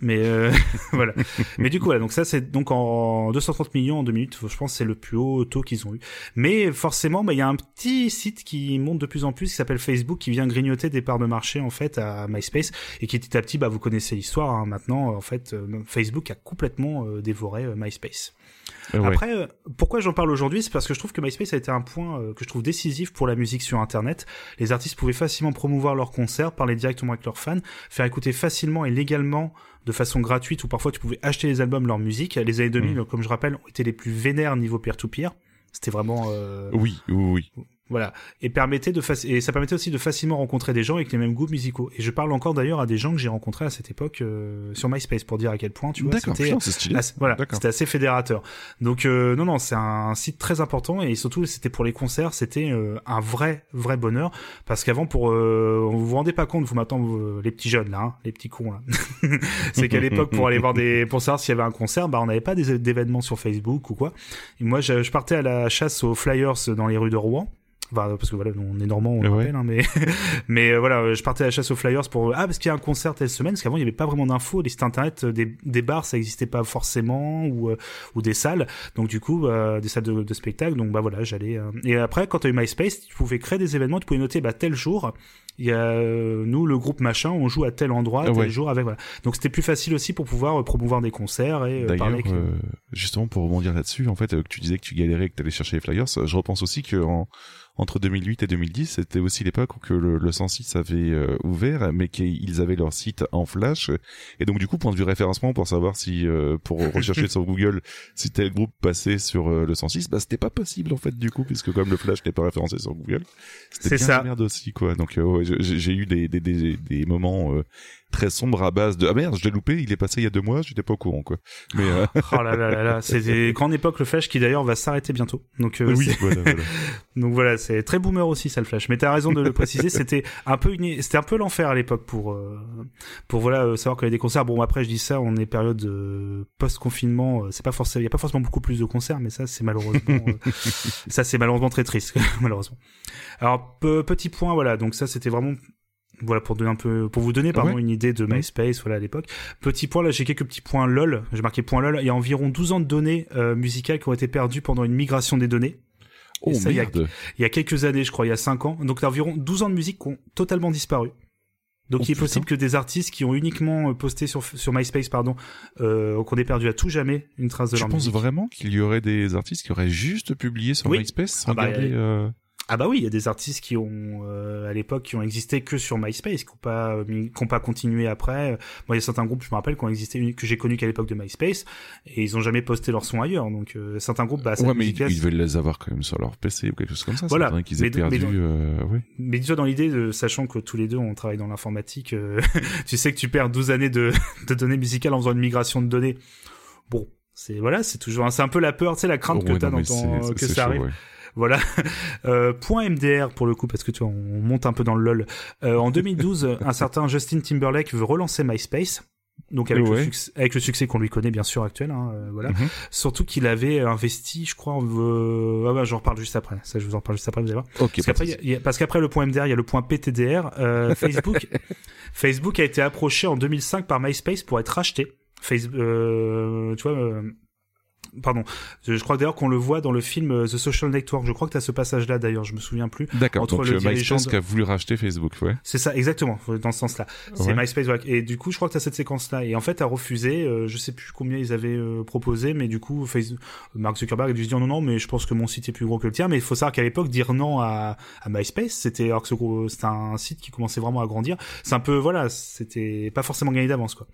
Mais euh, voilà. Mais du coup, voilà, donc ça c'est donc en 230 millions en deux minutes, je pense c'est le plus haut taux qu'ils ont eu. Mais forcément, bah, il y a un petit site qui monte de plus en plus qui s'appelle Facebook qui vient grignoter des parts de marché en fait à MySpace et qui petit à petit, bah vous connaissez l'histoire hein, maintenant. En fait, euh, Facebook a complètement dévoré MySpace. Euh, ouais. Après, euh, pourquoi j'en parle aujourd'hui, c'est parce que je trouve que MySpace a été un point euh, que je trouve décisif pour la musique sur Internet. Les artistes pouvaient facilement promouvoir leurs concerts, parler directement avec leurs fans, faire écouter facilement et légalement de façon gratuite ou parfois tu pouvais acheter les albums, leur musique. Les années 2000, comme je rappelle, ont été les plus vénères niveau peer-to-peer. C'était vraiment euh, Oui, oui, oui. Voilà et permettait de faci- et ça permettait aussi de facilement rencontrer des gens avec les mêmes goûts musicaux. Et je parle encore d'ailleurs à des gens que j'ai rencontrés à cette époque euh, sur MySpace pour dire à quel point tu vois c'était assez- voilà, assez fédérateur. Donc euh, non non, c'est un site très important et surtout c'était pour les concerts, c'était euh, un vrai vrai bonheur parce qu'avant pour euh, vous vous rendez pas compte vous maintenant vous- les petits jeunes là, hein, les petits cons là. c'est qu'à l'époque pour aller voir des pour savoir s'il y avait un concert, bah on n'avait pas des d'événements sur Facebook ou quoi. Et moi je, je partais à la chasse aux flyers dans les rues de Rouen. Enfin, parce que voilà, on est normand, on le Ouais. rappelle, hein, mais mais euh, voilà, je partais à la chasse aux flyers pour ah parce qu'il y a un concert telle semaine, parce qu'avant il n'y avait pas vraiment d'infos, les sites internet, euh, des, des bars ça existait pas forcément ou euh, ou des salles, donc du coup euh, des salles de, de spectacle, donc bah voilà j'allais et après quand tu as eu MySpace, tu pouvais créer des événements, tu pouvais noter bah tel jour il y a nous le groupe machin, on joue à tel endroit, Ah tel ouais. jour avec voilà, donc c'était plus facile aussi pour pouvoir promouvoir des concerts et D'ailleurs, parler avec justement pour rebondir là-dessus, en fait, que tu disais que tu galérais, que tu allais chercher les flyers, je repense aussi que en, entre 2008 et 2010, c'était aussi l'époque où que le, le 106 avait euh, ouvert, mais qu'ils avaient leur site en flash. Et donc du coup, point de vue référencement, pour savoir si, euh, pour rechercher sur Google, si tel groupe passait sur euh, le 106, bah c'était pas possible en fait du coup, puisque comme le flash n'est pas référencé sur Google, c'était C'est bien ça. merde aussi quoi. Donc euh, ouais, j'ai j'ai eu des, des, des, des moments euh, très sombres à base de ah merde, je l'ai loupé, il est passé il y a deux mois, j'étais pas au courant quoi. Mais euh, Oh là là là là, c'est des grandes époques le flash qui d'ailleurs va s'arrêter bientôt. Donc euh, oui, voilà, voilà. donc voilà, c'est très boomer aussi ça le flash. Mais t'as raison de le préciser, c'était un peu une... c'était un peu l'enfer à l'époque pour euh, pour voilà euh, savoir qu'il y a des concerts. Bon après je dis ça, on est période post confinement, c'est pas forcément il y a pas forcément beaucoup plus de concerts, mais ça c'est malheureusement euh, ça c'est malheureusement très triste malheureusement. Alors pe- petit point voilà, donc ça c'était vraiment voilà pour donner un peu pour vous donner pardon Ouais. une idée de. MySpace voilà à l'époque. Petit point là, j'ai quelques petits points lol. J'ai marqué point lol. Il y a environ 12 ans de données euh, musicales qui ont été perdues pendant une migration des données. Oh ça, il y a- merde. Il y a quelques années, je crois, il y a 5 ans. Donc il y a environ 12 ans de musique qui ont totalement disparu. Donc Oh, il est putain. possible que des artistes qui ont uniquement euh, posté sur sur MySpace pardon, euh, qu'on ait perdu à tout jamais une trace de leur musique. vraiment qu'il y aurait des artistes qui auraient juste publié sur Oui. MySpace sans Ah bah, garder, euh, Ah bah oui, il y a des artistes qui ont euh, à l'époque qui ont existé que sur MySpace, qui ont pas euh, qui ont pas continué après. Moi, il y a certains groupes, je me rappelle, qui ont existé que j'ai connus qu'à l'époque de MySpace et ils ont jamais posté leur son ailleurs. Donc euh, certains groupes, bah, Ouais, mais ils, ils veulent les avoir quand même sur leur PC ou quelque chose comme ça. Voilà. C'est vrai qu'ils aient Mais mais perdu. euh, ouais. Mais dis-toi dans l'idée, de, sachant que tous les deux on travaille dans l'informatique, euh, tu sais que tu perds 12 années de, de données musicales en faisant une migration de données. Bon, c'est voilà, c'est toujours, c'est un peu la peur, tu sais, la crainte que Ouais, t'as dans mais ton, c'est- que c'est ça chaud, arrive. ouais. Voilà. Euh, point MDR pour le coup parce que tu vois, on monte un peu dans le lol. Euh, en 2012, un certain Justin Timberlake veut relancer MySpace. Donc avec, Ouais. le, succès, avec le succès qu'on lui connaît bien sûr actuel, hein, euh, voilà. Mhm. Surtout qu'il avait investi, je crois, en, ah bah, j'en reparle juste après. Ça, je vous en parle juste après, vous allez voir. Parce qu'après, le point MDR, il y a le point PTDR. Euh, Facebook, Facebook a été approché en 2005 par MySpace pour être racheté. Face, euh, tu vois, euh, pardon. Je, crois d'ailleurs qu'on le voit dans le film euh, The Social Network. Je crois que tu as ce passage-là d'ailleurs, je me souviens plus. D'accord. entre Donc le euh, MySpace de- qui a voulu racheter Facebook, ouais. C'est ça, exactement, dans ce sens-là. C'est Ouais. MySpace, voilà. Et du coup, je crois que tu as cette séquence-là. Et en fait, a refusé, euh, je sais plus combien ils avaient euh, proposé, mais du coup, face... Mark Zuckerberg a dû se dire non, non, mais je pense que mon site est plus gros que le tien. Mais il faut savoir qu'à l'époque, dire non à, à MySpace, c'était, alors que c'était un site qui commençait vraiment à grandir. C'est un peu, voilà, c'était pas forcément gagné d'avance, quoi.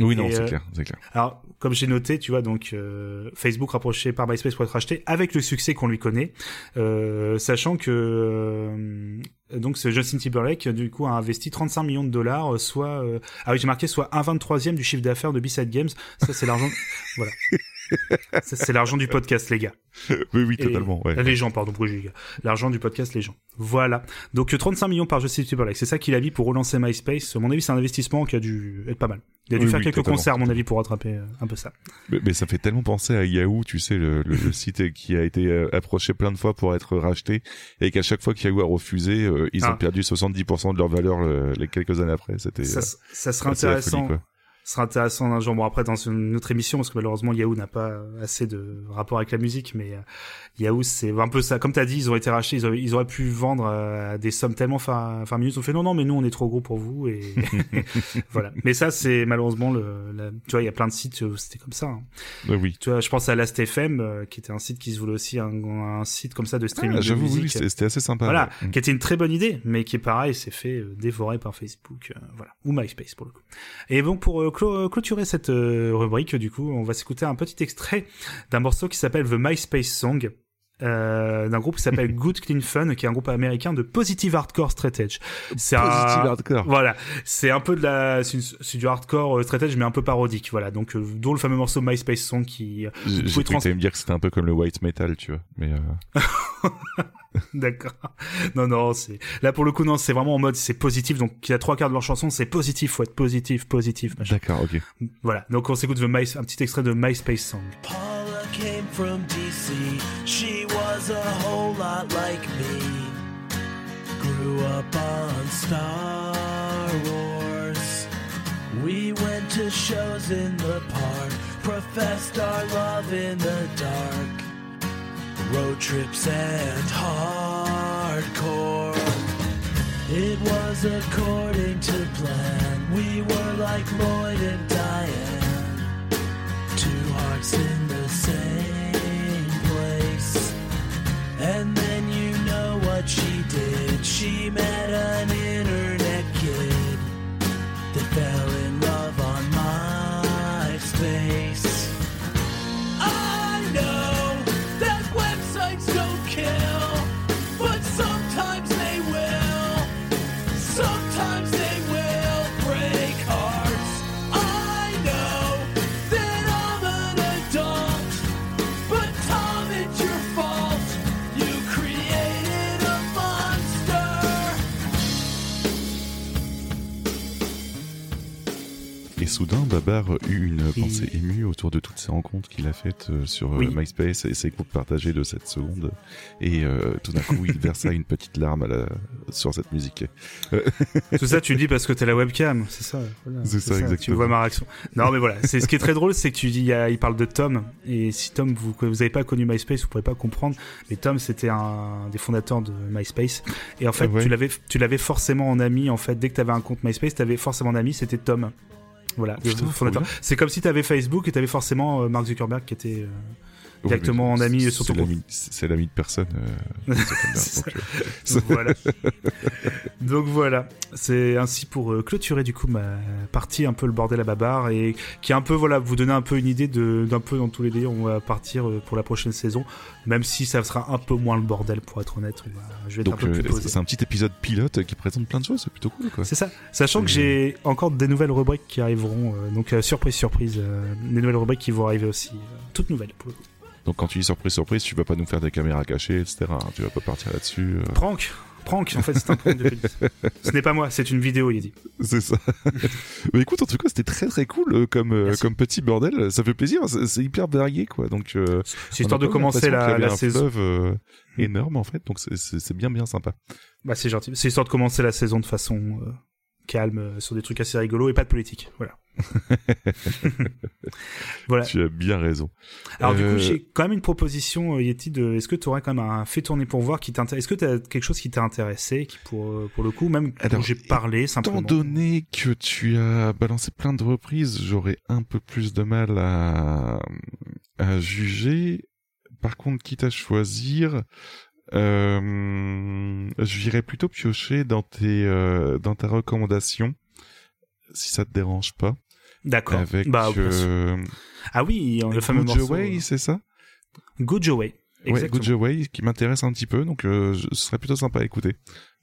Oui, non, c'est euh, clair, c'est clair. Alors, comme j'ai noté, tu vois, donc euh, Facebook rapproché par MySpace pour être racheté avec le succès qu'on lui connaît, euh, sachant que euh, donc ce Justin Timberlake du coup a investi 35 millions de dollars, euh, soit ah oui j'ai marqué soit un 23e du chiffre d'affaires de B-Side Games. Ça c'est l'argent, voilà. C'est l'argent du podcast, les gars. Oui, oui, Et- Euh, totalement, ouais. Les gens, pardon, j'ai dit gars. L'argent du podcast, les gens. Voilà. Donc euh, 35 millions par Justin Timberlake. C'est ça qu'il a mis pour relancer MySpace. À mon avis, c'est un investissement qui a dû être pas mal. Il a dû Oui, faire oui, quelques totalement. concerts, à mon avis, pour rattraper euh, un peu ça. Mais, mais ça fait tellement penser à Yahoo, tu sais, le, le, le site qui a été euh, approché plein de fois pour être racheté et qu'à chaque fois que Yahoo a refusé, euh, ils Ah. ont perdu 70% de leur valeur euh, les quelques années après. C'était ça, euh, ça serait intéressant. folie. Ce sera intéressant un jour. Bon, après, dans une autre émission, parce que malheureusement, Yahoo n'a pas assez de rapport avec la musique, mais euh, Yahoo, c'est un peu ça. Comme t'as dit, ils ont été rachetés, ils auraient, ils auraient pu vendre euh, à des sommes tellement far- faramineuses. Ils ont fait non, non, mais nous, on est trop gros pour vous, et voilà. Mais ça, c'est malheureusement le, la- tu vois, il y a plein de sites où c'était comme ça. hein. Oui. Tu vois, je pense à Last.fm, euh, qui était un site qui se voulait aussi un, un site comme ça de streaming Ah, J'avoue, oui, c'était assez sympa. Voilà, ouais. Qui était une très bonne idée, mais qui est pareil, s'est fait euh, dévorer par Facebook, euh, voilà, ou MySpace pour le coup. Et donc pour euh, clo- clôturer cette euh, rubrique, du coup, on va s'écouter un petit extrait d'un morceau qui s'appelle The MySpace Song. Euh, d'un groupe qui s'appelle Good Clean Fun, qui est un groupe américain de positive hardcore straight edge. C'est un- Positive hardcore. Voilà, c'est un peu de la, c'est du hardcore euh, straight edge, mais un peu parodique. Voilà, donc euh, dont le fameux morceau MySpace Song qui, J'ai j'ai cru trans- me dire que c'était un peu comme le white metal, tu vois. Mais euh, D'accord. Non, non, c'est là pour le coup non, c'est vraiment en mode c'est positif. Donc il y a trois quarts de leur chanson, c'est positif, faut être positif, positif. Machin. d'accord, ok. Voilà. Donc on s'écoute un petit extrait de MySpace Song. Came from DC. She was a whole lot like me. Grew up on Star Wars. We went to shows in the park. Professed our love in the dark. Road trips and hardcore. It was according to plan. We were like Lloyd and Diane. Two hearts in same place. And then you know what she did. She met an soudain, Babar eut une Oui. pensée émue autour de toutes ces rencontres qu'il a faites euh, sur euh, Oui. MySpace et ses groupes partagés de cette seconde. Et euh, tout d'un coup, il versa une petite larme à la... sur cette musique. Tout ça, tu le dis parce que t'es la webcam, c'est ça. voilà, C'est ça, Tu exactement. vois ma réaction. Non, mais voilà. C'est ce qui est très drôle, c'est que tu dis, il, y a- il parle de Tom, et si Tom, vous, vous avez pas connu MySpace, vous pourrez pas comprendre. Mais Tom, c'était un des fondateurs de MySpace, et en fait, Ah ouais. tu l'avais, tu l'avais forcément en ami. En fait, dès que t'avais un compte MySpace, t'avais forcément en ami, c'était Tom. Voilà. C'est comme si t'avais Facebook et t'avais forcément euh, Mark Zuckerberg qui était. Oui, Directement mais en ami c'est- sur c'est ton l'ami- C'est l'ami de personne. euh, donc, euh, voilà. Donc voilà, c'est ainsi pour euh, clôturer du coup ma partie un peu le bordel à babar et qui est un peu voilà vous donner un peu une idée d'un peu dans tous les délires on va partir euh, pour la prochaine saison, même si ça sera un peu moins le bordel pour être honnête. on va- je vais être donc un peu plus posé. c'est un petit épisode pilote qui présente plein de choses, c'est plutôt cool quoi. C'est ça. Sachant que j'ai encore des nouvelles rubriques qui arriveront, donc surprise surprise, des nouvelles rubriques qui vont arriver aussi, toutes nouvelles pour le coup. Donc quand tu dis surprise surprise, tu vas pas nous faire des caméras cachées, etc. Tu vas pas partir là-dessus. euh. Prank, prank. En fait, c'est un prank début. Ce n'est pas moi, c'est une vidéo, il dit. C'est ça. Mais écoute, en tout cas, c'était très très cool euh, comme euh, comme petit bordel. Ça fait plaisir. C'est hyper varié quoi. Donc euh, C'est histoire de commencer la, la saison. fleuve, euh, énorme en fait. Donc c'est- bien bien sympa. Bah c'est gentil. C'est histoire de commencer la saison de façon calme, sur des trucs assez rigolos et pas de politique. Voilà. voilà. Tu as bien raison. Alors du Euh, coup, j'ai quand même une proposition, euh, Yeti, de est-ce que tu aurais quand même un fait tourner pour voir qui t'intéresse? Est-ce que tu as quelque chose qui t'a intéressé, qui pour, euh, pour le coup, même dont j'ai parlé Étant simplement? donné que tu as balancé plein de reprises, j'aurais un peu plus de mal à, à juger. Par contre, quitte à choisir, euh, j'irais plutôt piocher dans tes euh, dans ta recommandation, si ça te dérange pas, D'accord. avec Bah, euh, Ah oui, le fameux Good morceau. Way, c'est ça? Good Joe Way. Ouais. Good Way, qui m'intéresse un petit peu, donc euh, ce serait plutôt sympa à écouter.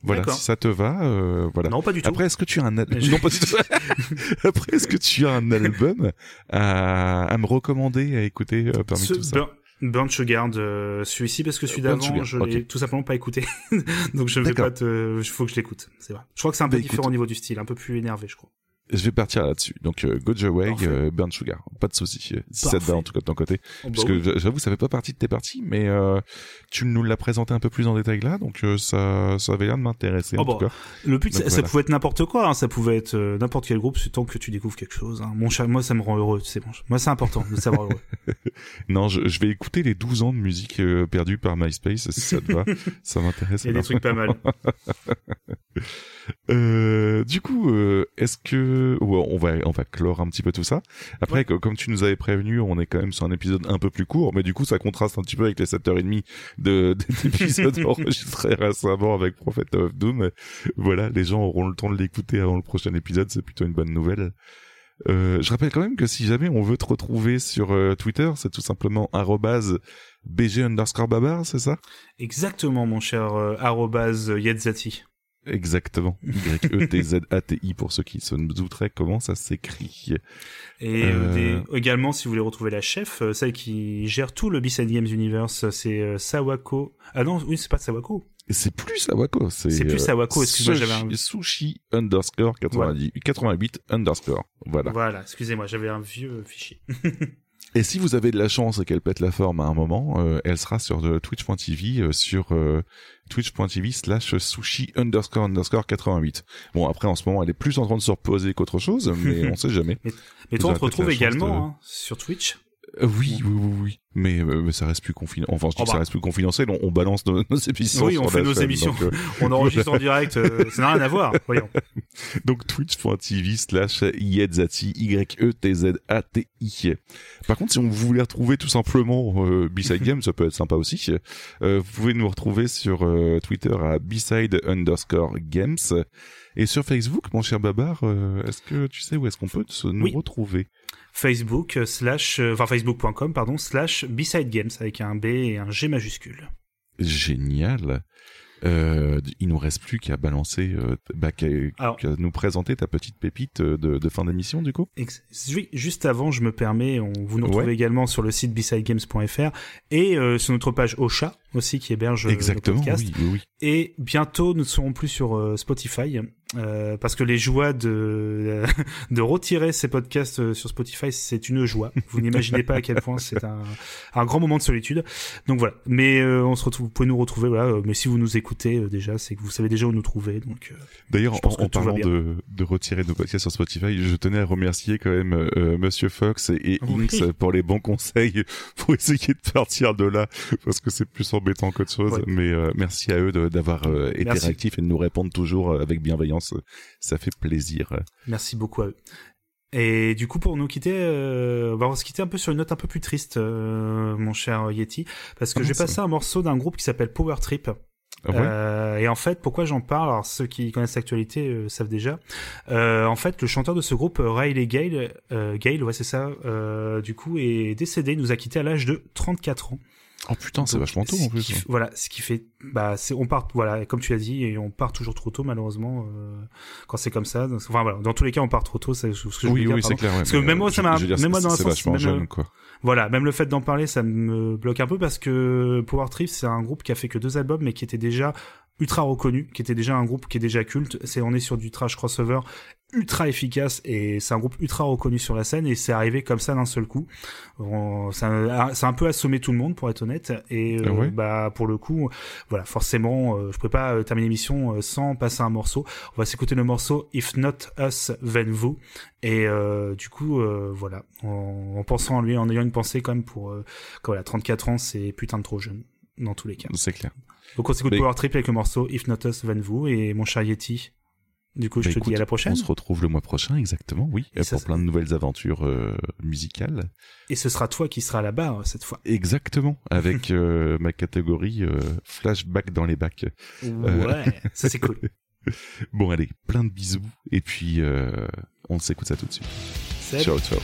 Voilà, si ça te va, euh, voilà. Non, pas du tout. Après, est-ce que tu as un al- Mais je- non pas du tout. Après, est-ce que tu as un album à, à me recommander à écouter euh, parmi Ce tout ça? Burn, Burn Sugar de celui-ci parce que celui d'avant je l'ai tout simplement pas écouté donc je vais pas te il faut que je l'écoute c'est vrai je crois que c'est un peu Bah, différent écoute. au niveau du style un peu plus énervé je crois Je vais partir là-dessus. Donc, euh, Go Your Way, Parfait. euh, Burn Sugar. Pas de souci. euh, Si ça te va, en tout cas, de ton côté. Oh, bah Parce oui. que j'avoue, ça fait pas partie de tes parties, mais euh, tu nous l'as présenté un peu plus en détail là, donc euh, ça, ça avait l'air de m'intéresser, Oh, en bah, tout cas. le but donc ça, pouvait être n'importe quoi hein, ça pouvait être euh, n'importe quel groupe c'est tant que tu découvres quelque chose hein. mon chat moi ça me rend heureux c'est bon moi c'est important de savoir heureux Non, je, je vais écouter les 12 ans de musique euh, perdue par MySpace, si ça te va. ça m'intéresse. il y a des trucs pas mal Euh, du coup, euh, est-ce que ouais, on va on va clore un petit peu tout ça. Après, Ouais. comme tu nous avais prévenu, on est quand même sur un épisode un peu plus court, mais du coup, ça contraste un petit peu avec les 7h30 de d'épisodes enregistrés récemment avec Prophet of Doom. Voilà, les gens auront le temps de l'écouter avant le prochain épisode, c'est plutôt une bonne nouvelle. Euh, je rappelle quand même que si jamais on veut te retrouver sur euh, Twitter, c'est tout simplement BG underscore babar, c'est ça? Exactement mon cher euh, Yetzati Exactement. Y-E-T-Z-A-T-I pour ceux qui se douteraient comment ça s'écrit. et Euh. euh, des- également si vous voulez retrouver la chef euh, celle qui gère tout le Beside Games Universe c'est Sawako ah non oui c'est pas Sawako c'est plus Sawako, c'est... Plus Sawako, excuse-moi, j'avais un- Sushi- Sushi underscore 90, 88 underscore. Voilà. Voilà, excusez-moi, j'avais un vieux fichier. Et si vous avez de la chance et qu'elle pète la forme à un moment, euh, elle sera sur euh, twitch.tv, euh, sur euh, twitch.tv slash sushi underscore underscore 88. Bon, après, en ce moment, elle est plus en train de se reposer qu'autre chose, mais on sait jamais. Mais toi, on te retrouve également de- hein, sur Twitch. Euh, oui, oui, oui, oui. Mais, euh, mais ça reste plus confidentiel. Enfin, je dis Oh que ça bah. reste plus confidentiel. On, on balance nos, nos émissions. Oui, on fait nos chaîne, émissions. donc, euh, On enregistre en direct, euh, ça n'a rien à voir, voyons. Donc twitch.tv slash Y-E-T-Z-A-T-I. Par contre, si on voulait retrouver tout simplement euh, B-Side Game, ça peut être sympa aussi. Vous pouvez nous retrouver sur Twitter à B-Side underscore Games. Et sur Facebook, mon cher Babar, est-ce que tu sais où est-ce qu'on peut se, nous Oui. retrouver? Facebook euh, slash, euh, enfin facebook.com, pardon, slash B-Side Games avec un B et un G majuscule. Génial. Euh, il nous reste plus qu'à balancer, euh, bah, qu'à, nous présenter ta petite pépite de, de fin d'émission du coup. Juste avant, je me permets, on, vous nous retrouvez Ouais. également sur le site bsidegames.fr et euh, sur notre page Ocha aussi qui héberge euh, le Exactement, podcast. oui. Et bientôt, nous ne serons plus sur euh, Spotify euh, parce que les joies de de retirer ces podcasts sur Spotify, c'est une joie. Vous n'imaginez pas à quel point c'est un, un grand moment de solitude. Donc voilà. Mais euh, on se retrouve, vous pouvez nous retrouver. Voilà. Mais si vous nous écoutez déjà, c'est que vous savez déjà où nous trouver. Donc D'ailleurs, en, en parlant de, de retirer nos podcasts sur Spotify, je tenais à remercier quand même Monsieur Fox et, et Oui. Inks pour les bons conseils pour essayer de partir de là, parce que c'est plus embêtant qu'autre chose. Ouais. Mais euh, merci à eux d'avoir euh, été Merci. réactifs et de nous répondre toujours euh, avec bienveillance. Ça fait plaisir. Merci beaucoup à eux. Et du coup, pour nous quitter, euh, on va se quitter un peu sur une note un peu plus triste, mon cher Yeti, parce que Ah je vais mince. passer un morceau d'un groupe qui s'appelle Power Trip. Ah ouais? Euh, et en fait, pourquoi j'en parle? Alors ceux qui connaissent l'actualité euh, savent déjà. Euh, en fait, le chanteur de ce groupe, Riley Gale, Gale, ouais c'est ça, du coup est décédé, il nous a quitté à l'âge de 34 ans. Oh putain, c'est vachement tôt en plus. f- Voilà, ce qui fait, bah, c'est, on part, voilà, comme tu l'as dit, et on part toujours trop tôt malheureusement euh, quand c'est comme ça. Donc, Enfin voilà, dans tous les cas, on part trop tôt. C'est ce que je Oui, voulais dire, oui, c'est clair. ouais, Parce que mais, même euh, moi, ça m'a- même moi, dans un c'est sens, vachement même, jeune, euh, quoi. Voilà, même le fait d'en parler, ça me bloque un peu parce que Power Trip, c'est un groupe qui a fait que deux albums, mais qui était déjà ultra reconnu, qui était déjà un groupe qui est déjà culte. C'est on est sur du trash crossover ultra efficace et c'est un groupe ultra reconnu sur la scène et c'est arrivé comme ça d'un seul coup. On- Ça a, ça a un peu assommé tout le monde pour être honnête et euh, Ah ouais bah pour le coup, voilà forcément, euh, je peux pas euh, terminer l'émission sans passer un morceau. On va s'écouter le morceau If Not Us Then Vous et euh, du coup euh, voilà en, en pensant à lui, en ayant une pensée quand même pour euh, quand, voilà 34 ans, c'est putain de trop jeune dans tous les cas. C'est clair. Donc on s'écoute Mais- Power Trip avec le morceau If Not Us Then Vous et mon cher Yeti. Du coup, je Bah, te écoute, dis à la prochaine. On se retrouve le mois prochain, exactement, oui, Et ça, pour plein de nouvelles aventures euh, musicales. Et ce sera toi qui seras la barre cette fois. Exactement, avec euh, ma catégorie euh, flashback dans les bacs. Ouais, ça c'est cool. Bon allez, plein de bisous et puis euh, on s'écoute ça tout de suite. Salut. Ciao ciao.